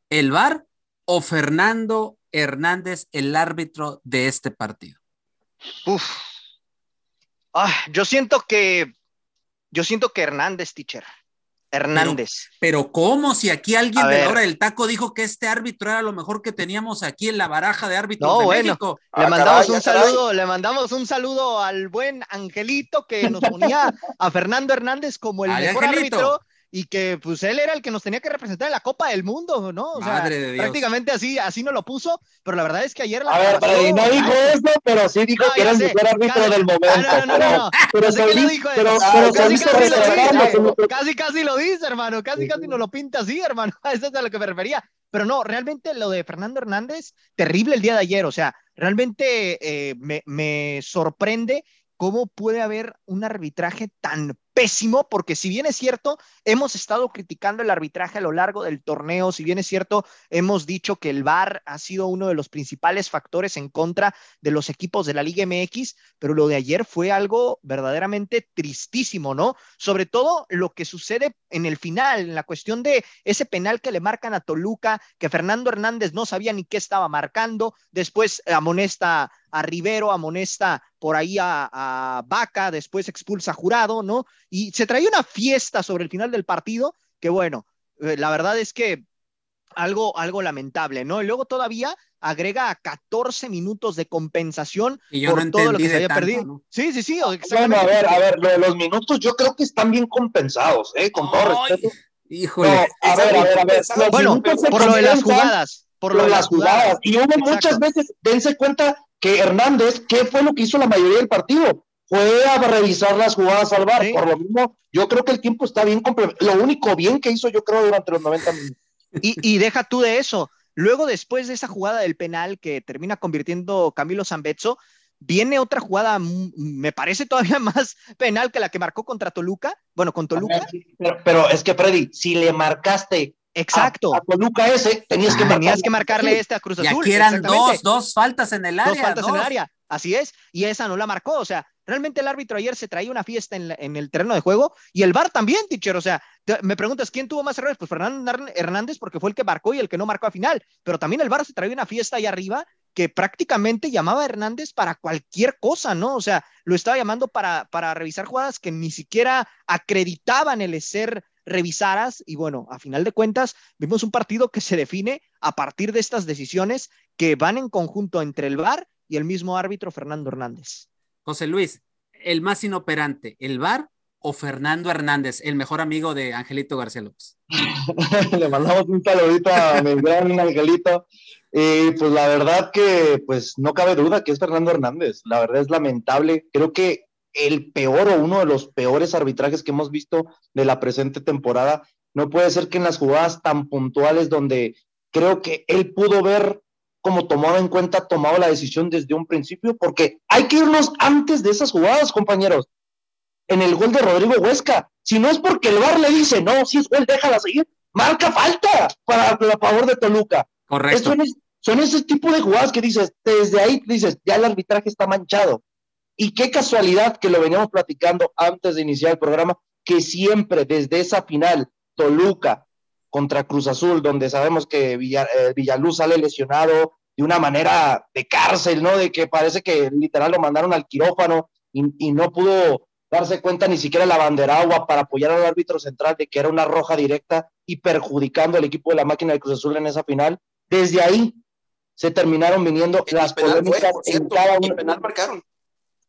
Speaker 1: ¿El VAR o Fernando Hernández, el árbitro de este partido?
Speaker 2: Uf. Ah, yo siento que yo siento que Hernández, teacher. Hernández.
Speaker 1: Pero, ¿cómo? Si aquí alguien de la hora del taco dijo que este árbitro era lo mejor que teníamos aquí en la baraja de árbitros no, de bueno, México.
Speaker 2: Le ah, mandamos un saludo, le mandamos un saludo al buen Angelito que nos ponía a Fernando Hernández como el mejor árbitro y que pues él era el que nos tenía que representar en la Copa del Mundo, ¿no? O sea, prácticamente así, así no lo puso, pero la verdad es que ayer la
Speaker 3: A ver, pero no dijo eso, pero sí dijo que era el mejor árbitro del momento. No, no, no, no, pero,
Speaker 2: se lo dijo pero, pero casi, casi, lo dice, casi, casi lo dice, hermano, casi, casi nos lo pinta así, hermano, (laughs) eso es a lo que me refería. Pero no, realmente lo de Fernando Hernández, terrible el día de ayer, o sea, realmente eh, me, me sorprende cómo puede haber un arbitraje tan pésimo, porque si bien es cierto, hemos estado criticando el arbitraje a lo largo del torneo, si bien es cierto, hemos dicho que el VAR ha sido uno de los principales factores en contra de los equipos de la Liga MX, pero lo de ayer fue algo verdaderamente tristísimo, ¿no? Sobre todo lo que sucede en el final, en la cuestión de ese penal que le marcan a Toluca, que Fernando Hernández no sabía ni qué estaba marcando, después amonesta a Rivero, amonesta por ahí a, a Vaca, después expulsa a Jurado, ¿no? y se traía una fiesta sobre el final del partido que bueno, eh, la verdad es que algo, algo lamentable, ¿no? Y luego todavía agrega 14 minutos de compensación por todo lo que se había perdido. Sí, sí, sí.
Speaker 3: Bueno, a ver, a ver, los minutos yo creo que están bien compensados, ¿eh? Con todo respeto.
Speaker 1: Híjole.
Speaker 3: a, ver, a ver, a ver,
Speaker 2: Bueno, por lo de las jugadas. Por lo de las jugadas.
Speaker 3: Y hubo muchas veces, dense cuenta que Hernández, ¿qué fue lo que hizo la mayoría del partido? fue a revisar las jugadas al bar. Por lo mismo, yo creo que el tiempo está bien Lo único bien que hizo, yo creo, durante los 90 minutos.
Speaker 2: Y, deja tú de eso. Luego, después de esa jugada del penal que termina convirtiendo Camilo Zambezzo, viene otra jugada, me parece todavía (laughs) más penal que la que marcó contra Toluca. Bueno, con Toluca.
Speaker 3: pero, es que, Freddy, si le marcaste
Speaker 2: Exacto.
Speaker 3: A, Toluca ese, tenías que,
Speaker 2: tenías que marcarle este a Cruz Azul.
Speaker 1: Y aquí eran dos, dos faltas en el área.
Speaker 2: Dos faltas en el área, así es. Y esa no la marcó. O sea, Realmente el árbitro ayer se traía una fiesta en, el terreno de juego y el VAR también, teacher. O sea, me preguntas, ¿quién tuvo más errores? Pues Fernando Hernández porque fue el que marcó y el que no marcó a final. Pero también el VAR se traía una fiesta ahí arriba que prácticamente llamaba a Hernández para cualquier cosa, ¿no? O sea, lo estaba llamando para, para revisar jugadas que ni siquiera acreditaban el ser revisaras y bueno, a final de cuentas vimos un partido que se define a partir de estas decisiones que van en conjunto entre el VAR y el mismo árbitro Fernando Hernández.
Speaker 1: José Luis, el más inoperante, el VAR o Fernando Hernández, el mejor amigo de Angelito García López? (laughs)
Speaker 3: Le mandamos un saludito a mi gran Angelito. Y pues la verdad que pues no cabe duda que es Fernando Hernández. La verdad es lamentable. Creo que el peor o uno de los peores arbitrajes que hemos visto de la presente temporada. No puede ser que en las jugadas tan puntuales donde creo que él pudo ver como tomado en cuenta, tomado la decisión desde un principio, porque hay que irnos antes de esas jugadas, compañeros. En el gol de Rodrigo Huesca, si no es porque el VAR le dice, no, si es gol, déjala seguir, marca falta para a favor de Toluca.
Speaker 1: Correcto.
Speaker 3: Son, son ese tipo de jugadas que dices, desde ahí dices, ya el arbitraje está manchado. Y qué casualidad que lo veníamos platicando antes de iniciar el programa, que siempre desde esa final, Toluca contra Cruz Azul, donde sabemos que eh, Villaluz sale lesionado de una manera de cárcel, ¿no? De que parece que literal lo mandaron al quirófano y, no pudo darse cuenta ni siquiera la bandera agua para apoyar al árbitro central de que era una roja directa y perjudicando al equipo de la máquina de Cruz Azul en esa final. Desde ahí se terminaron viniendo las polémicas en cada uno.
Speaker 4: penal marcaron.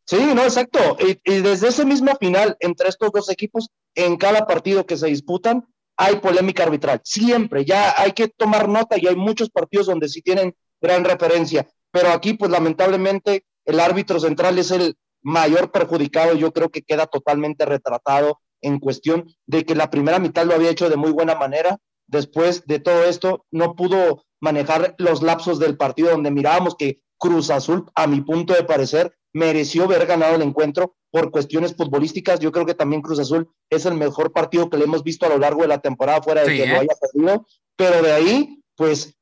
Speaker 3: Sí, no, exacto. Y, desde ese mismo final, entre estos dos equipos, en cada partido que se disputan, hay polémica arbitral. Siempre, ya hay que tomar nota y hay muchos partidos donde sí tienen gran referencia. Pero aquí, pues lamentablemente, el árbitro central es el mayor perjudicado. Yo creo que queda totalmente retratado en cuestión de que la primera mitad lo había hecho de muy buena manera. Después de todo esto, no pudo manejar los lapsos del partido donde mirábamos que Cruz Azul, a mi punto de parecer, mereció haber ganado el encuentro por cuestiones futbolísticas. Yo creo que también Cruz Azul es el mejor partido que le hemos visto a lo largo de la temporada, fuera de que lo ¿eh? haya perdido. Pero de ahí, pues,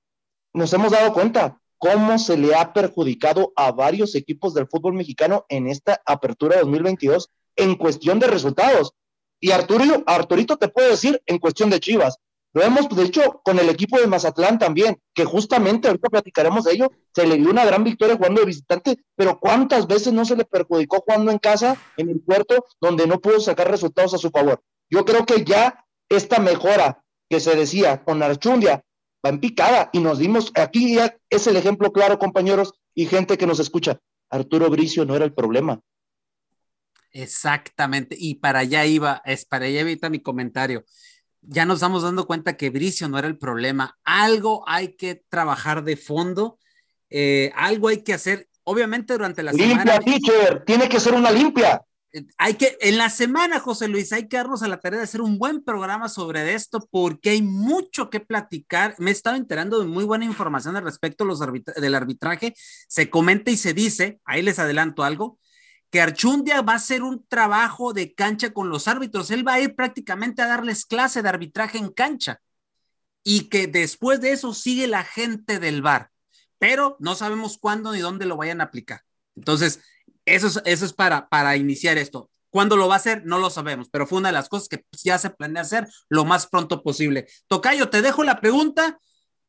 Speaker 3: nos hemos dado cuenta cómo se le ha perjudicado a varios equipos del fútbol mexicano en esta apertura 2022 en cuestión de resultados. Y Arturo, Arturito te puede decir en cuestión de Chivas, lo hemos de hecho con el equipo de Mazatlán también, que justamente ahorita platicaremos de ello, se le dio una gran victoria jugando de visitante, pero ¿cuántas veces no se le perjudicó jugando en casa, en el puerto, donde no pudo sacar resultados a su favor? Yo creo que ya esta mejora que se decía con Archundia va en picada y nos dimos, aquí ya es el ejemplo claro, compañeros y gente que nos escucha. Arturo Bricio no era el problema.
Speaker 1: Exactamente, y para allá iba, es para allá iba mi comentario ya nos estamos dando cuenta que Bricio no era el problema. Algo hay que trabajar de fondo, eh, algo hay que hacer. Obviamente durante la
Speaker 3: limpia, semana. Limpia, teacher, tiene que ser una limpia.
Speaker 1: Eh, hay que, en la semana, José Luis, hay que darnos a la tarea de hacer un buen programa sobre esto porque hay mucho que platicar. Me he estado enterando de muy buena información al respecto los del arbitraje. Se comenta y se dice, ahí les adelanto algo, que Archundia va a hacer un trabajo de cancha con los árbitros. Él va a ir prácticamente a darles clase de arbitraje en cancha y que después de eso sigue la gente del bar, pero no sabemos cuándo ni dónde lo vayan a aplicar. Entonces, eso es, eso es para, para iniciar esto. ¿Cuándo lo va a hacer? No lo sabemos, pero fue una de las cosas que ya se planea hacer lo más pronto posible. Tocayo, te dejo la pregunta,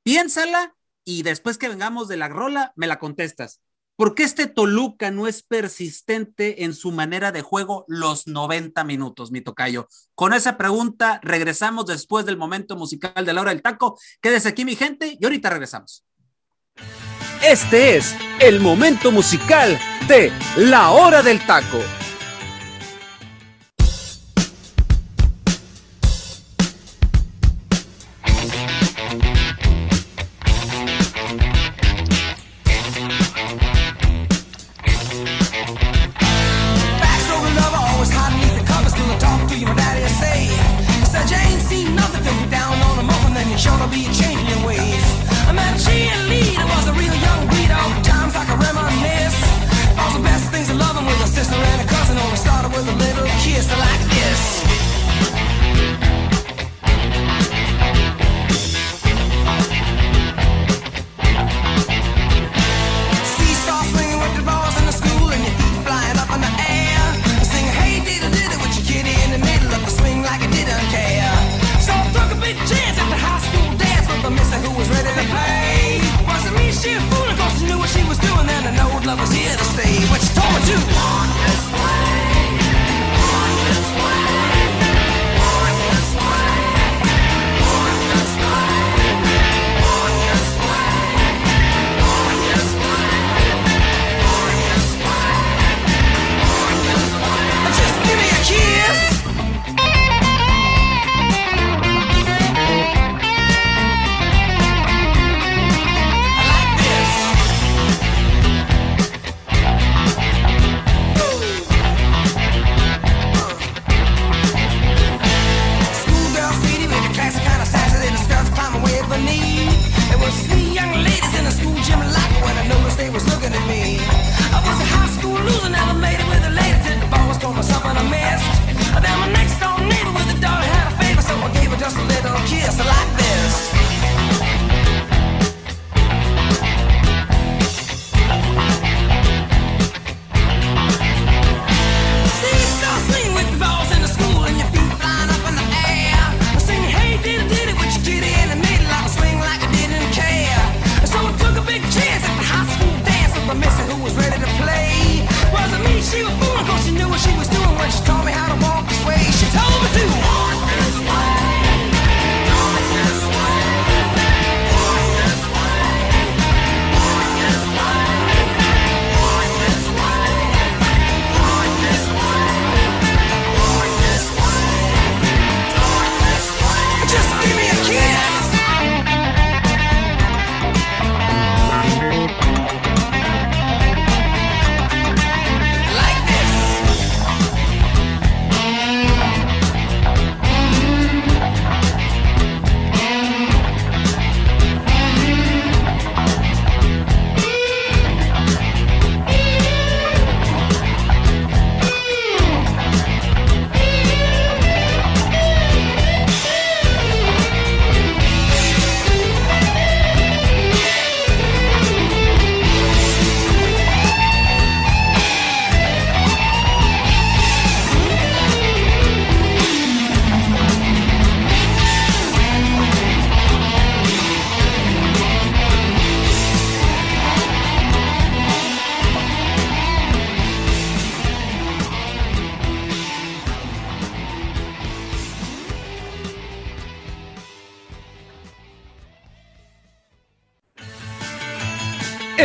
Speaker 1: piénsala y después que vengamos de la rola, me la contestas. ¿Por qué este Toluca no es persistente en su manera de juego los 90 minutos, mi tocayo? Con esa pregunta regresamos después del momento musical de la hora del taco. Quédese aquí, mi gente, y ahorita regresamos.
Speaker 5: Este es el momento musical de la hora del taco.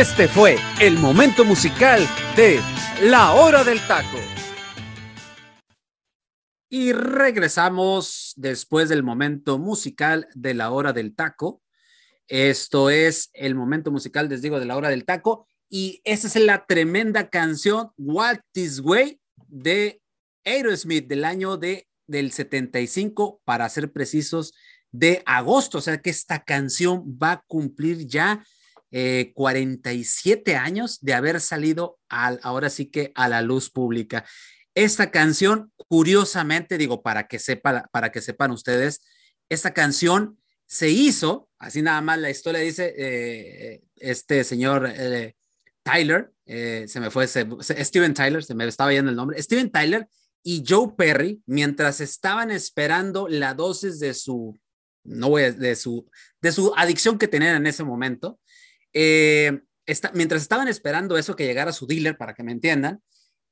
Speaker 5: Este fue el momento musical de La Hora del Taco.
Speaker 1: Y regresamos después del momento musical de La Hora del Taco. Esto es el momento musical, les digo, de La Hora del Taco. Y esa es la tremenda canción What This Way de Aerosmith del año de, del 75, para ser precisos, de agosto. O sea que esta canción va a cumplir ya 47 eh, años de haber salido al, ahora sí que a la luz pública. Esta canción, curiosamente, digo, para que, para que sepan ustedes, esta canción se hizo, así nada más la historia dice, eh, este señor eh, Tyler, se me fue, Steven Tyler, se me estaba yendo el nombre, Steven Tyler y Joe Perry, mientras estaban esperando la dosis de su, no voy de su, de su adicción que tenían en ese momento, eh, mientras estaban esperando eso que llegara su dealer, para que me entiendan,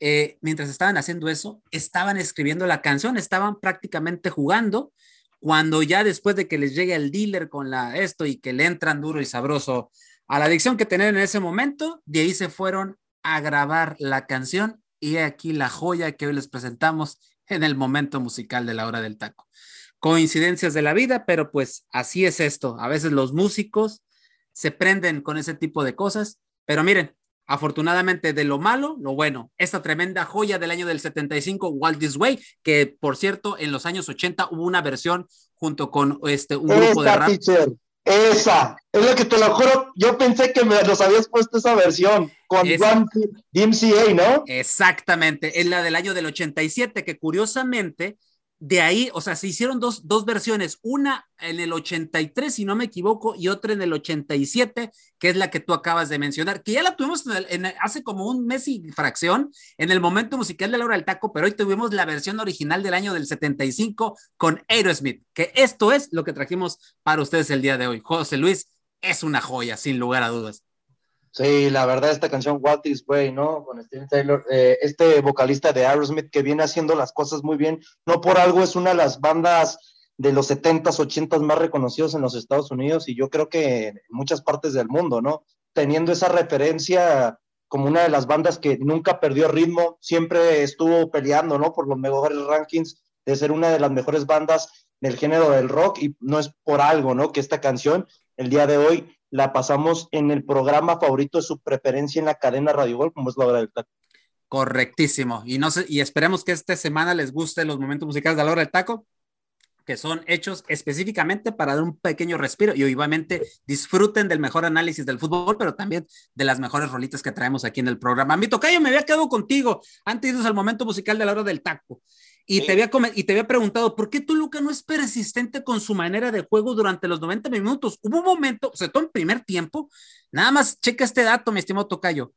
Speaker 1: eh, mientras estaban haciendo eso, estaban escribiendo la canción, estaban prácticamente jugando, cuando ya después de que les llegue el dealer con la, esto y que le entran duro y sabroso a la adicción que tenían en ese momento, de ahí se fueron a grabar la canción y aquí la joya que hoy les presentamos en el momento musical de la hora del taco. Coincidencias de la vida, pero pues así es esto. A veces los músicos se prenden con ese tipo de cosas. Pero miren, afortunadamente de lo malo, lo bueno. Esta tremenda joya del año del 75, Walt This Way, que por cierto, en los años 80 hubo una versión junto con este, un grupo de rap.
Speaker 3: esa, es lo que te lo juro, yo pensé que me los habías puesto esa versión con DMCA, ¿no?
Speaker 1: Exactamente, es la del año del 87, que curiosamente de ahí, o sea, se hicieron dos, dos, versiones, una en el 83, si no me equivoco, y otra en el 87, que es la que tú acabas de mencionar, que ya la tuvimos en hace como un mes y fracción en el momento musical de la del taco, pero hoy tuvimos la versión original del año del 75 con Aerosmith, que esto es lo que trajimos para ustedes el día de hoy. José Luis es una joya, sin lugar a dudas.
Speaker 3: Sí, la verdad, esta canción What Is Way, ¿no? Con Steven Taylor, eh, este vocalista de Aerosmith que viene haciendo las cosas muy bien, no por algo es una de las bandas de los 70s, 80s más reconocidos en los Estados Unidos y yo creo que en muchas partes del mundo, ¿no? Teniendo esa referencia como una de las bandas que nunca perdió ritmo, siempre estuvo peleando, ¿no? Por los mejores rankings de ser una de las mejores bandas del género del rock y no es por algo, ¿no? Que esta canción el día de hoy la pasamos en el programa favorito de su preferencia en la cadena Radio Gol, como es la hora del taco.
Speaker 1: Correctísimo. Y, no y esperemos que esta semana les guste los momentos musicales de la hora del taco, que son hechos específicamente para dar un pequeño respiro y obviamente disfruten del mejor análisis del fútbol, pero también de las mejores rolitas que traemos aquí en el programa. Mi tocayo, me había quedado contigo antes de irnos al momento musical de la hora del taco. Y, te había y te había preguntado, ¿por qué Toluca no es persistente con su manera de juego durante los 90 minutos? Hubo un momento, o sea, todo en primer tiempo, nada más checa este dato, mi estimado Tocayo.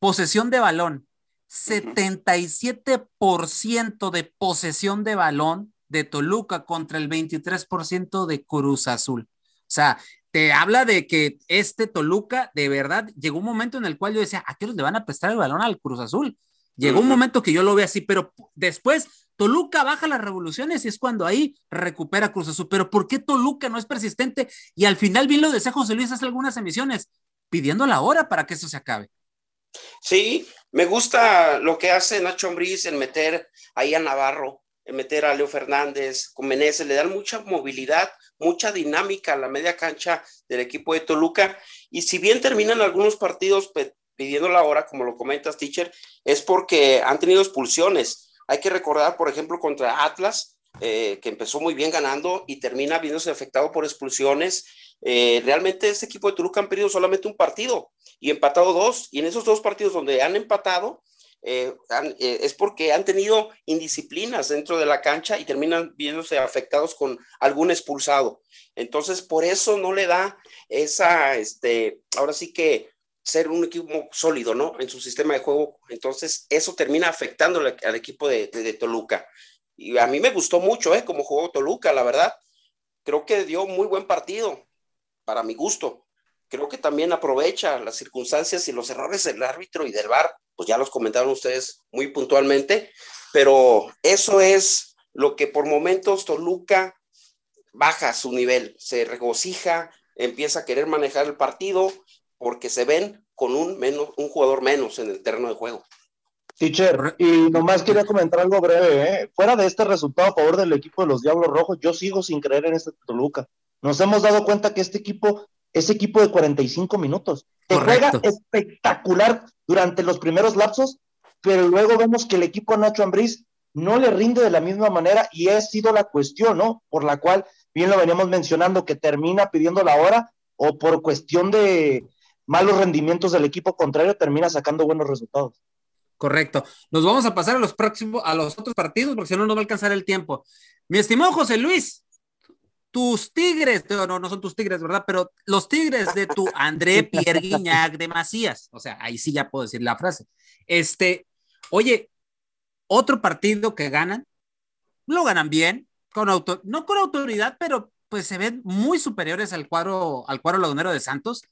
Speaker 1: Posesión de balón, 77% de posesión de balón de Toluca contra el 23% de Cruz Azul. O sea, te habla de que este Toluca, de verdad, llegó un momento en el cual yo decía, ¿a qué le van a prestar el balón al Cruz Azul? Llegó un momento que yo lo veo así, pero después Toluca baja las revoluciones y es cuando ahí recupera Cruz Azul. Pero ¿por qué Toluca no es persistente? Y al final, bien lo decía José Luis hace algunas emisiones, pidiendo la hora para que eso se acabe.
Speaker 4: Sí, me gusta lo que hace Nacho Ambriz en meter ahí a Navarro, en meter a Leo Fernández, con Meneses, le dan mucha movilidad, mucha dinámica a la media cancha del equipo de Toluca. Y si bien terminan algunos partidos pidiendo la hora, como lo comentas, teacher, es porque han tenido expulsiones hay que recordar, por ejemplo, contra Atlas, eh, que empezó muy bien ganando y termina viéndose afectado por expulsiones. Eh, realmente este equipo de Toluca han perdido solamente un partido y empatado dos. Y en esos dos partidos donde han empatado, eh, es porque han tenido indisciplinas dentro de la cancha y terminan viéndose afectados con algún expulsado. Entonces, por eso no le da esa, este, ahora sí que ser un equipo sólido, ¿no? En su sistema de juego. Entonces, eso termina afectando al equipo de, Toluca. Y a mí me gustó mucho, ¿eh? Como jugó Toluca, la verdad. Creo que dio muy buen partido, para mi gusto. Creo que también aprovecha las circunstancias y los errores del árbitro y del VAR, pues ya los comentaron ustedes muy puntualmente, pero eso es lo que por momentos Toluca baja su nivel, se regocija, empieza a querer manejar el partido porque se ven con un, menos, un jugador menos en el terreno de juego.
Speaker 3: Teacher, y nomás quería comentar algo breve, ¿eh? Fuera de este resultado a favor del equipo de los Diablos Rojos, yo sigo sin creer en este Toluca. Nos hemos dado cuenta que este equipo es equipo de 45 minutos. Te juega espectacular durante los primeros lapsos, pero luego vemos que el equipo Nacho Ambriz no le rinde de la misma manera y ha sido la cuestión, ¿no? Por la cual, bien lo veníamos mencionando, que termina pidiendo la hora o por cuestión de malos rendimientos del equipo contrario termina sacando buenos resultados.
Speaker 1: Correcto. Nos vamos a pasar a los próximos, a los otros partidos, porque si no, no va a alcanzar el tiempo. Mi estimado José Luis, tus tigres, no, no son tus tigres, ¿verdad? Pero los tigres de tu André Pierre Guignac de Macías, o sea, ahí sí ya puedo decir la frase. Este, oye, otro partido que ganan, lo ganan bien, con no con autoridad, pero pues se ven muy superiores al cuadro, al cuadro lagunero de Santos,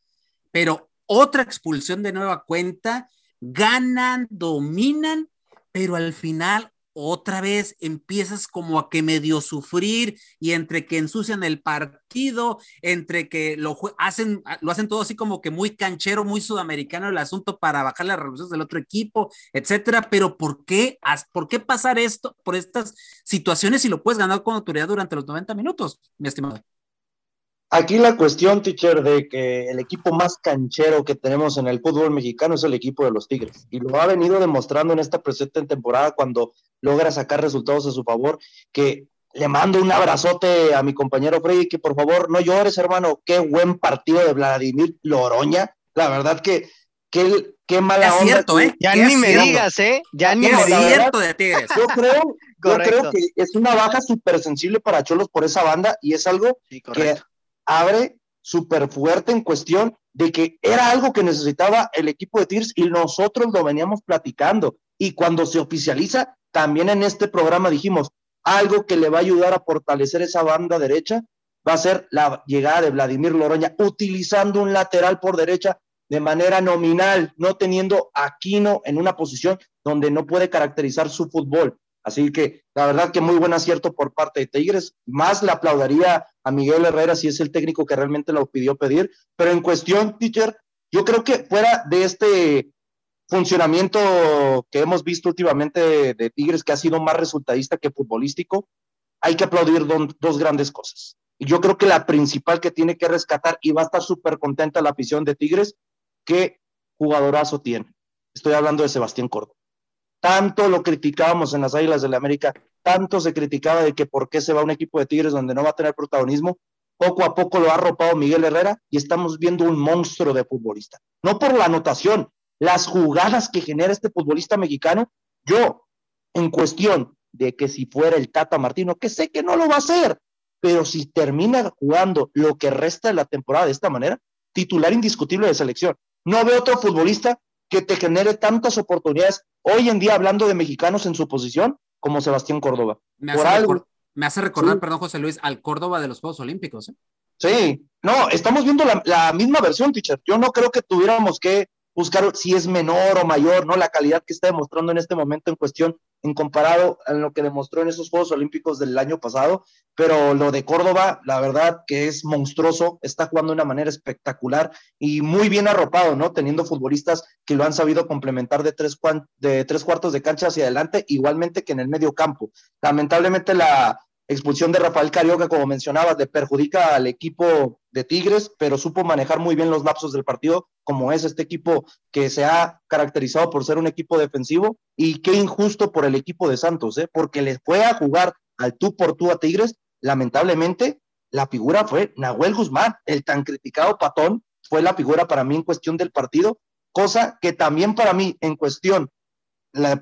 Speaker 1: pero otra expulsión de nueva cuenta ganan, dominan, pero al final otra vez empiezas como a que medio sufrir y entre que ensucian el partido, entre que lo hacen, lo hacen todo así como que muy canchero, muy sudamericano el asunto para bajar las revoluciones del otro equipo, etcétera. Pero ¿por qué, ¿por qué pasar esto por estas situaciones si lo puedes ganar con autoridad durante los 90 minutos, mi estimado?
Speaker 3: Aquí la cuestión, teacher, de que el equipo más canchero que tenemos en el fútbol mexicano es el equipo de los Tigres. Y lo ha venido demostrando en esta presente temporada cuando logra sacar resultados a su favor, que le mando un abrazote a mi compañero Freddy, que por favor no llores, hermano. Qué buen partido de Vladimir Loroña. La verdad que qué, qué mala
Speaker 1: es Cierto, ¿eh?
Speaker 2: Ya ni me digas, ¿eh? Ya ni
Speaker 1: me cierto de Tigres.
Speaker 3: Yo creo, yo creo que es una baja súper sensible para Cholos por esa banda y es algo que abre súper fuerte en cuestión de que era algo que necesitaba el equipo de Tirs y nosotros lo veníamos platicando. Y cuando se oficializa, también en este programa dijimos, algo que le va a ayudar a fortalecer esa banda derecha va a ser la llegada de Vladimir Loroña, utilizando un lateral por derecha de manera nominal, no teniendo a Aquino en una posición donde no puede caracterizar su fútbol. Así que la verdad que muy buen acierto por parte de Tigres. Más le aplaudiría a Miguel Herrera si es el técnico que realmente lo pidió pedir. Pero en cuestión, teacher, yo creo que fuera de este funcionamiento que hemos visto últimamente de, Tigres, que ha sido más resultadista que futbolístico, hay que aplaudir dos grandes cosas. Y yo creo que la principal que tiene que rescatar, y va a estar súper contenta la afición de Tigres, que jugadorazo tiene. Estoy hablando de Sebastián Córdoba tanto lo criticábamos en las Águilas de la América, tanto se criticaba de que por qué se va un equipo de Tigres donde no va a tener protagonismo, poco a poco lo ha arropado Miguel Herrera y estamos viendo un monstruo de futbolista. No por la anotación, las jugadas que genera este futbolista mexicano, yo, en cuestión de que si fuera el Tata Martino, que sé que no lo va a hacer, pero si termina jugando lo que resta de la temporada de esta manera, titular indiscutible de selección. No veo otro futbolista que te genere tantas oportunidades hoy en día hablando de mexicanos en su posición como Sebastián Córdoba.
Speaker 1: Me hace, algo, me hace recordar, perdón José Luis, al Córdoba de los Juegos Olímpicos. ¿eh?
Speaker 3: Sí, no, estamos viendo la, la misma versión, teacher. Yo no creo que tuviéramos que buscar si es menor o mayor, ¿no? La calidad que está demostrando en este momento en cuestión en comparado a lo que demostró en esos Juegos Olímpicos del año pasado, pero lo de Córdoba, la verdad que es monstruoso, está jugando de una manera espectacular y muy bien arropado, ¿no? Teniendo futbolistas que lo han sabido complementar de tres, de tres cuartos de cancha hacia adelante, igualmente que en el medio campo. Lamentablemente la, expulsión de Rafael Carioca, como mencionabas, le perjudica al equipo de Tigres, pero supo manejar muy bien los lapsos del partido, como es este equipo que se ha caracterizado por ser un equipo defensivo, y qué injusto por el equipo de Santos, ¿eh? porque les fue a jugar al tú por tú a Tigres, lamentablemente la figura fue Nahuel Guzmán, el tan criticado patón, fue la figura para mí en cuestión del partido, cosa que también para mí en cuestión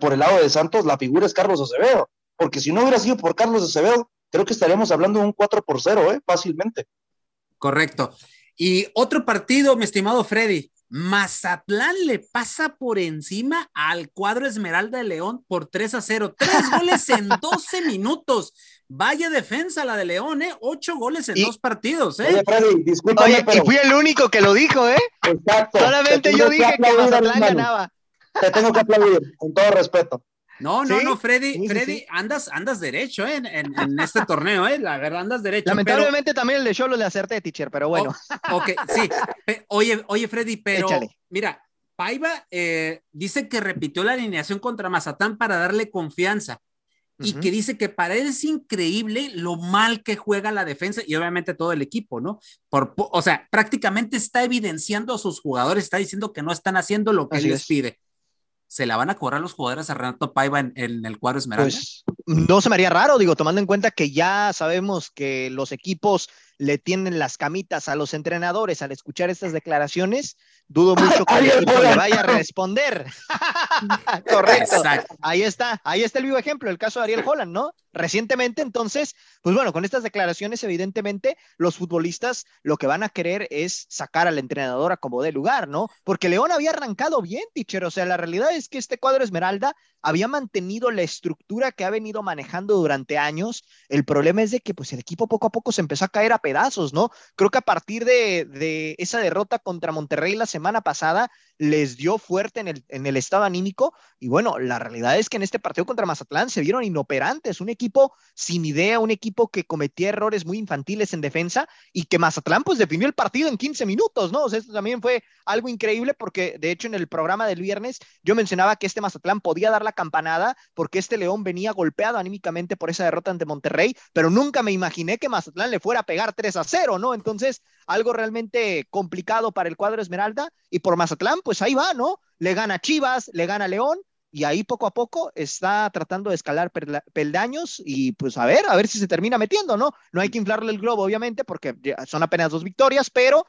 Speaker 3: por el lado de Santos, la figura es Carlos Acevedo, porque si no hubiera sido por Carlos Acevedo, creo que estaríamos hablando de un 4 por 0, ¿eh? fácilmente.
Speaker 1: Correcto. Y otro partido, mi estimado Freddy, Mazatlán le pasa por encima al cuadro Esmeralda de León por 3 a 0. Tres (laughs) goles en 12 minutos. Vaya defensa la de León, ¿eh? Ocho goles en dos partidos, ¿eh?
Speaker 3: Oye, Freddy, discúlpame,
Speaker 2: Oye, y fui el único que lo dijo, ¿eh?
Speaker 3: Exacto.
Speaker 2: Solamente yo dije que Mazatlán ganaba.
Speaker 3: Te tengo que aplaudir, con todo respeto.
Speaker 1: No, no, no, Freddy, Freddy, andas, andas derecho ¿eh? en, este torneo, ¿eh? La verdad, andas derecho.
Speaker 2: Lamentablemente también el de Cholo le acerté, teacher, pero bueno.
Speaker 1: ok, sí. Oye, oye, Freddy, pero mira, Paiva eh, dice que repitió la alineación contra Mazatán para darle confianza y que dice que para él es increíble lo mal que juega la defensa y obviamente todo el equipo, ¿no? Por, o sea, prácticamente está evidenciando a sus jugadores, está diciendo que no están haciendo lo que les pide. ¿Se la van a cobrar los jugadores a Renato Paiva en, el cuadro Esmeralda? Pues
Speaker 2: no se me haría raro, digo, tomando en cuenta que ya sabemos que los equipos le tienen las camitas a los entrenadores al escuchar estas declaraciones, dudo (laughs) mucho que el equipo le vaya a responder. (laughs) Correcto. Ahí está, ahí está el vivo ejemplo, el caso de Ariel Holland, ¿no? Recientemente, entonces, pues bueno, con estas declaraciones, evidentemente, los futbolistas lo que van a querer es sacar al entrenador a como de lugar, ¿no? Porque León había arrancado bien, teacher. O sea, la realidad es que este cuadro Esmeralda había mantenido la estructura que ha venido manejando durante años. El problema es de que, pues, el equipo poco a poco se empezó a caer a pedazos, ¿no? Creo que a partir de, de esa derrota contra Monterrey la semana pasada, les dio fuerte en el, estado anímico. Y bueno, la realidad es que en este partido contra Mazatlán se vieron inoperantes, un equipo sin idea, un equipo que cometía errores muy infantiles en defensa y que Mazatlán pues definió el partido en 15 minutos, ¿no? O sea, esto también fue algo increíble porque de hecho en el programa del viernes yo mencionaba que este Mazatlán podía dar la campanada porque este León venía golpeado anímicamente por esa derrota ante Monterrey, pero nunca me imaginé que Mazatlán le fuera a pegar 3 a 0, ¿no? Entonces, algo realmente complicado para el cuadro Esmeralda y por Mazatlán, pues ahí va, ¿no? Le gana Chivas, le gana León y ahí poco a poco está tratando de escalar peldaños y pues a ver, a ver si se termina metiendo, ¿no? No hay que inflarle el globo, obviamente, porque son apenas dos victorias, pero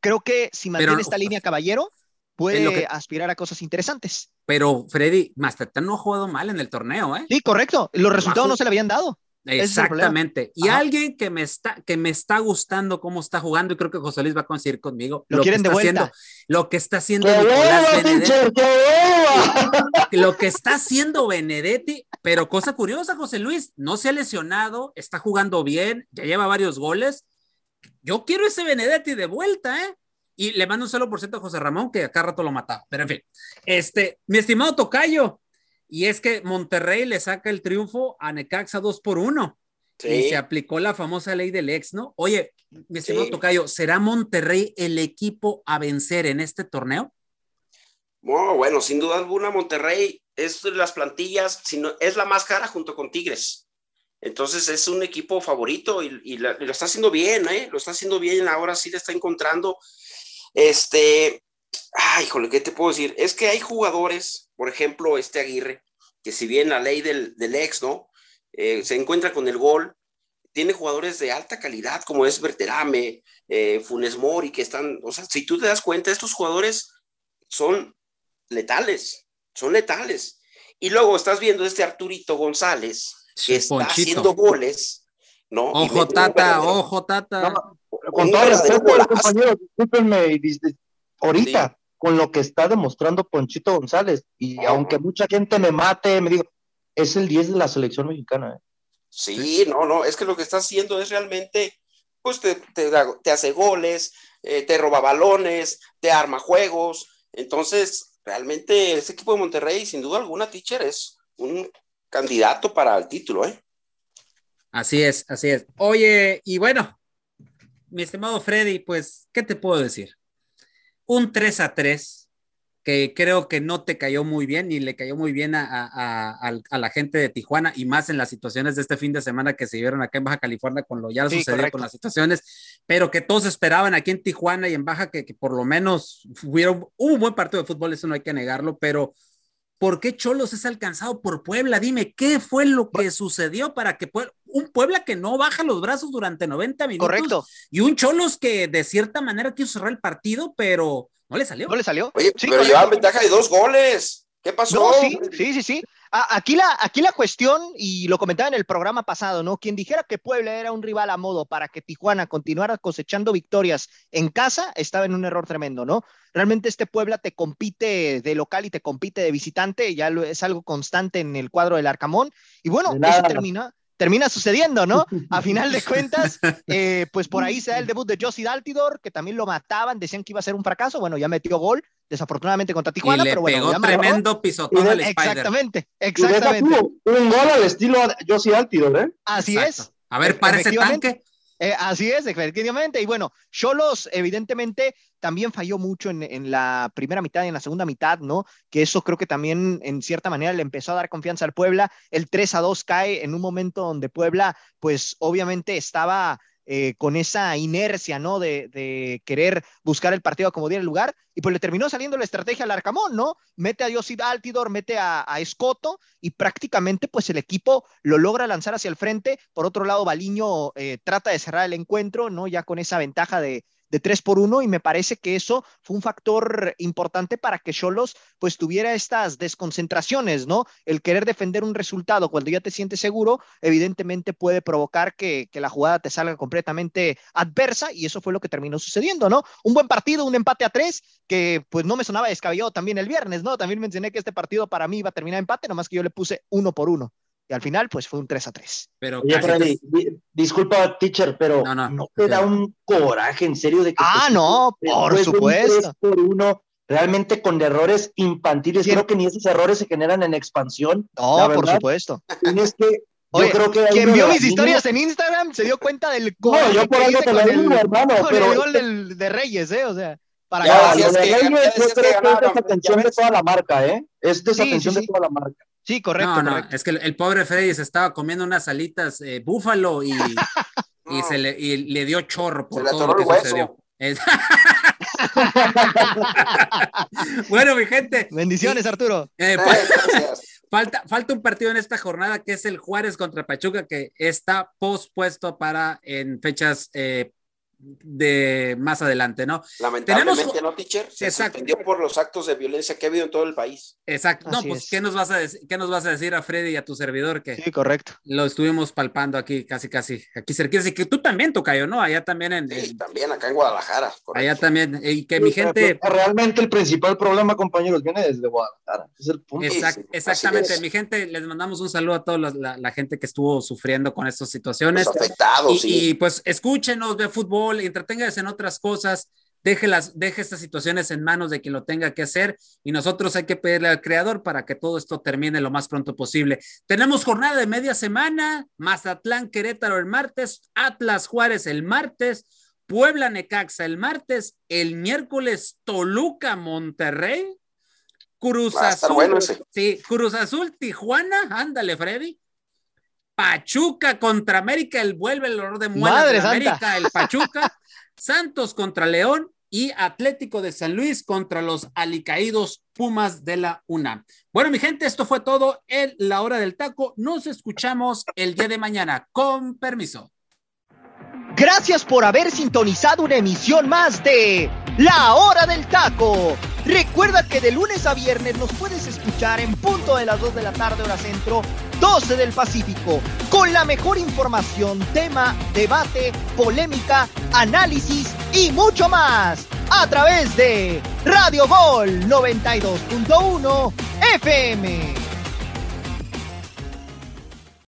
Speaker 2: creo que si mantiene esta línea caballero, puede aspirar a cosas interesantes.
Speaker 1: Pero Freddy, Mazatlán no ha jugado mal en el torneo, ¿eh?
Speaker 2: Sí, correcto. Los resultados no se le habían dado.
Speaker 1: Exactamente. y alguien que me está que me está gustando cómo está jugando y creo que José Luis va a coincidir conmigo.
Speaker 2: Lo, quieren
Speaker 1: que
Speaker 2: está
Speaker 1: haciendo, lo que está haciendo Nicolás Benedetti. (laughs) lo que está haciendo Benedetti, pero cosa curiosa, José Luis, no se ha lesionado, está jugando bien, ya lleva varios goles. Yo quiero ese Benedetti de vuelta, ¿eh? Y le mando un solo por ciento a José Ramón, que acá rato lo mataba. Pero en fin, este, mi estimado Tocayo, y es que Monterrey le saca el triunfo a Necaxa 2 por 1. Y se aplicó la famosa ley del ex, ¿no? Oye, mi estimado Tocayo, ¿será Monterrey el equipo a vencer en este torneo?
Speaker 4: bueno, sin duda alguna, Monterrey es de las plantillas, sino, es la más cara junto con Tigres. Entonces es un equipo favorito y, lo está haciendo bien, ¿eh? Lo está haciendo bien, ahora sí le está encontrando. Este, ay, híjole, ¿qué te puedo decir? Es que hay jugadores, por ejemplo, este Aguirre, que si bien la ley del, ex, ¿no? Eh, se encuentra con el gol, tiene jugadores de alta calidad como es Berterame, eh, Funes Mori, que están, o sea, si tú te das cuenta, estos jugadores son letales, son letales. Y luego estás viendo este Arturito González, que está haciendo goles, ¿no?
Speaker 1: Ojo, Tata, ojo, Tata.
Speaker 3: con todo respeto, compañero, discúlpenme, ahorita, con lo que está demostrando Ponchito González. Y aunque mucha gente me mate, me digo, es el 10 de la selección mexicana. ¿eh?
Speaker 4: Sí, no, no, es que lo que está haciendo es realmente, pues te, te, hace goles, eh, te roba balones, te arma juegos. Entonces, realmente este equipo de Monterrey, sin duda alguna, teacher, es un candidato para el título, ¿eh?
Speaker 1: Así es, así es. Oye, y bueno, mi estimado Freddy, pues, ¿qué te puedo decir? Un 3 a 3 que creo que no te cayó muy bien y le cayó muy bien a, la gente de Tijuana y más en las situaciones de este fin de semana que se vieron acá en Baja California con lo ya sucedió con las situaciones, pero que todos esperaban aquí en Tijuana y en Baja que, por lo menos hubiera, hubo un buen partido de fútbol, eso no hay que negarlo, pero ¿por qué Cholos es alcanzado por Puebla? Dime, ¿qué fue lo que sucedió para que un Puebla que no baja los brazos durante 90 minutos?
Speaker 2: Correcto.
Speaker 1: Y un Cholos que de cierta manera quiso cerrar el partido, pero no le salió.
Speaker 2: No le salió.
Speaker 4: Oye, pero llevaban ventaja de dos goles. ¿Qué pasó?
Speaker 2: sí, sí, sí, sí. Aquí la, aquí la cuestión, y lo comentaba en el programa pasado, ¿no? Quien dijera que Puebla era un rival a modo para que Tijuana continuara cosechando victorias en casa, estaba en un error tremendo, ¿no? Realmente este Puebla te compite de local y te compite de visitante, ya es algo constante en el cuadro del Arcamón. Y bueno, eso termina, termina sucediendo, ¿no? A final de (laughs) cuentas, eh, pues por ahí se da el debut de Josie Daltidor, que también lo mataban, decían que iba a ser un fracaso, bueno, ya metió gol, desafortunadamente contra Tijuana,
Speaker 1: y le
Speaker 2: pero bueno,
Speaker 1: pegó tremendo pisotón al
Speaker 2: Exactamente, exactamente.
Speaker 3: un gol al estilo Josie Daltidor, ¿eh?
Speaker 2: Así es.
Speaker 1: A ver, parece tanque.
Speaker 2: Eh, así es, efectivamente. Y bueno, Cholos evidentemente también falló mucho en, en, la primera mitad y en la segunda mitad, ¿no? Que eso creo que también en cierta manera le empezó a dar confianza al Puebla. El 3 a 2 cae en un momento donde Puebla, pues obviamente estaba eh, con esa inercia, ¿no? De, querer buscar el partido como diera el lugar, y pues le terminó saliendo la estrategia al Arcamón, ¿no? Mete a Josip Altidor, mete a, a, Escoto, y prácticamente pues el equipo lo logra lanzar hacia el frente. Por otro lado, Baliño eh, trata de cerrar el encuentro, ¿no? Ya con esa ventaja de, de 3 por 1 y me parece que eso fue un factor importante para que Cholos pues tuviera estas desconcentraciones, ¿no? El querer defender un resultado cuando ya te sientes seguro, evidentemente puede provocar que, que la jugada te salga completamente adversa y eso fue lo que terminó sucediendo, ¿no? Un buen partido, un empate a tres, que pues no me sonaba descabellado también el viernes, ¿no? También mencioné que este partido para mí iba a terminar empate, nomás que yo le puse uno por uno. Y al final, pues fue un 3 a 3.
Speaker 3: Pero Oye, Freddy, te... disculpa, teacher, pero no, no, no te da un coraje en serio de que.
Speaker 2: Ah, no, por supuesto.
Speaker 3: por uno, realmente con errores infantiles. Creo que ni esos errores se generan en expansión.
Speaker 2: No, por supuesto.
Speaker 3: Tienes que. (laughs)
Speaker 2: Oye, yo creo que quien vio mis historias en Instagram se dio cuenta del
Speaker 3: No, yo por algo te lo digo, hermano.
Speaker 2: Con
Speaker 3: pero
Speaker 2: el gol del, de Reyes, ¿eh? O sea. Para
Speaker 3: ya, yo creo que es desatención de toda la marca, ¿eh? Es desatención sí, sí, sí. de toda la marca.
Speaker 2: Sí, correcto.
Speaker 1: No, no,
Speaker 2: correcto.
Speaker 1: es que el, el, pobre Freddy se estaba comiendo unas alitas eh, búfalo y, (laughs) y, se le, y le dio chorro por todo lo que sucedió. (laughs) bueno, mi gente.
Speaker 2: Bendiciones,
Speaker 1: y,
Speaker 2: Arturo.
Speaker 1: Eh, (laughs) falta, falta un partido en esta jornada que es el Juárez contra Pachuca, que está pospuesto para en fechas eh, de más adelante, ¿no?
Speaker 4: Lamentablemente, Tenemos... ¿no, teacher? Se Exacto. suspendió por los actos de violencia que ha habido en todo el país.
Speaker 1: Exacto. No, Así pues, es. ¿qué nos, vas a decir, ¿qué nos vas a decir a Freddy y a tu servidor? Que
Speaker 2: sí, correcto.
Speaker 1: Lo estuvimos palpando aquí, casi, casi, aquí cerquita. Y que tú también, Tocayo, ¿no? Allá también en...
Speaker 4: Sí, en... también acá en Guadalajara.
Speaker 1: Correcto. Allá también. Y que sí, mi gente...
Speaker 3: Realmente el principal problema, compañeros, viene desde Guadalajara. Es el punto.
Speaker 1: Exact, sí, exactamente. Mi gente, les mandamos un saludo a toda la, la, la, gente que estuvo sufriendo con estas situaciones.
Speaker 4: Los afectados,
Speaker 1: y,
Speaker 4: sí.
Speaker 1: y pues escúchenos de fútbol, entreténganse en otras cosas, deje, las, deje estas situaciones en manos de quien lo tenga que hacer y nosotros hay que pedirle al creador para que todo esto termine lo más pronto posible. Tenemos jornada de media semana, Mazatlán, Querétaro el martes, Atlas Juárez el martes, Puebla Necaxa el martes, el miércoles Toluca Monterrey, Cruz Azul,
Speaker 4: bueno
Speaker 1: sí, Cruz Azul Tijuana, ándale Freddy, Pachuca contra América, el vuelve el olor de muelas de América, el Pachuca, (laughs) Santos contra León y Atlético de San Luis contra los alicaídos Pumas de la UNAM. Bueno, mi gente, esto fue todo en la hora del taco. Nos escuchamos el día de mañana. Con permiso.
Speaker 2: Gracias por haber sintonizado una emisión más de La Hora del Taco. Recuerda que de lunes a viernes nos puedes escuchar en punto de las 2 de la tarde hora centro, 12 del Pacífico, con la mejor información, tema, debate, polémica, análisis y mucho más a través de Radio Gol 92.1 FM.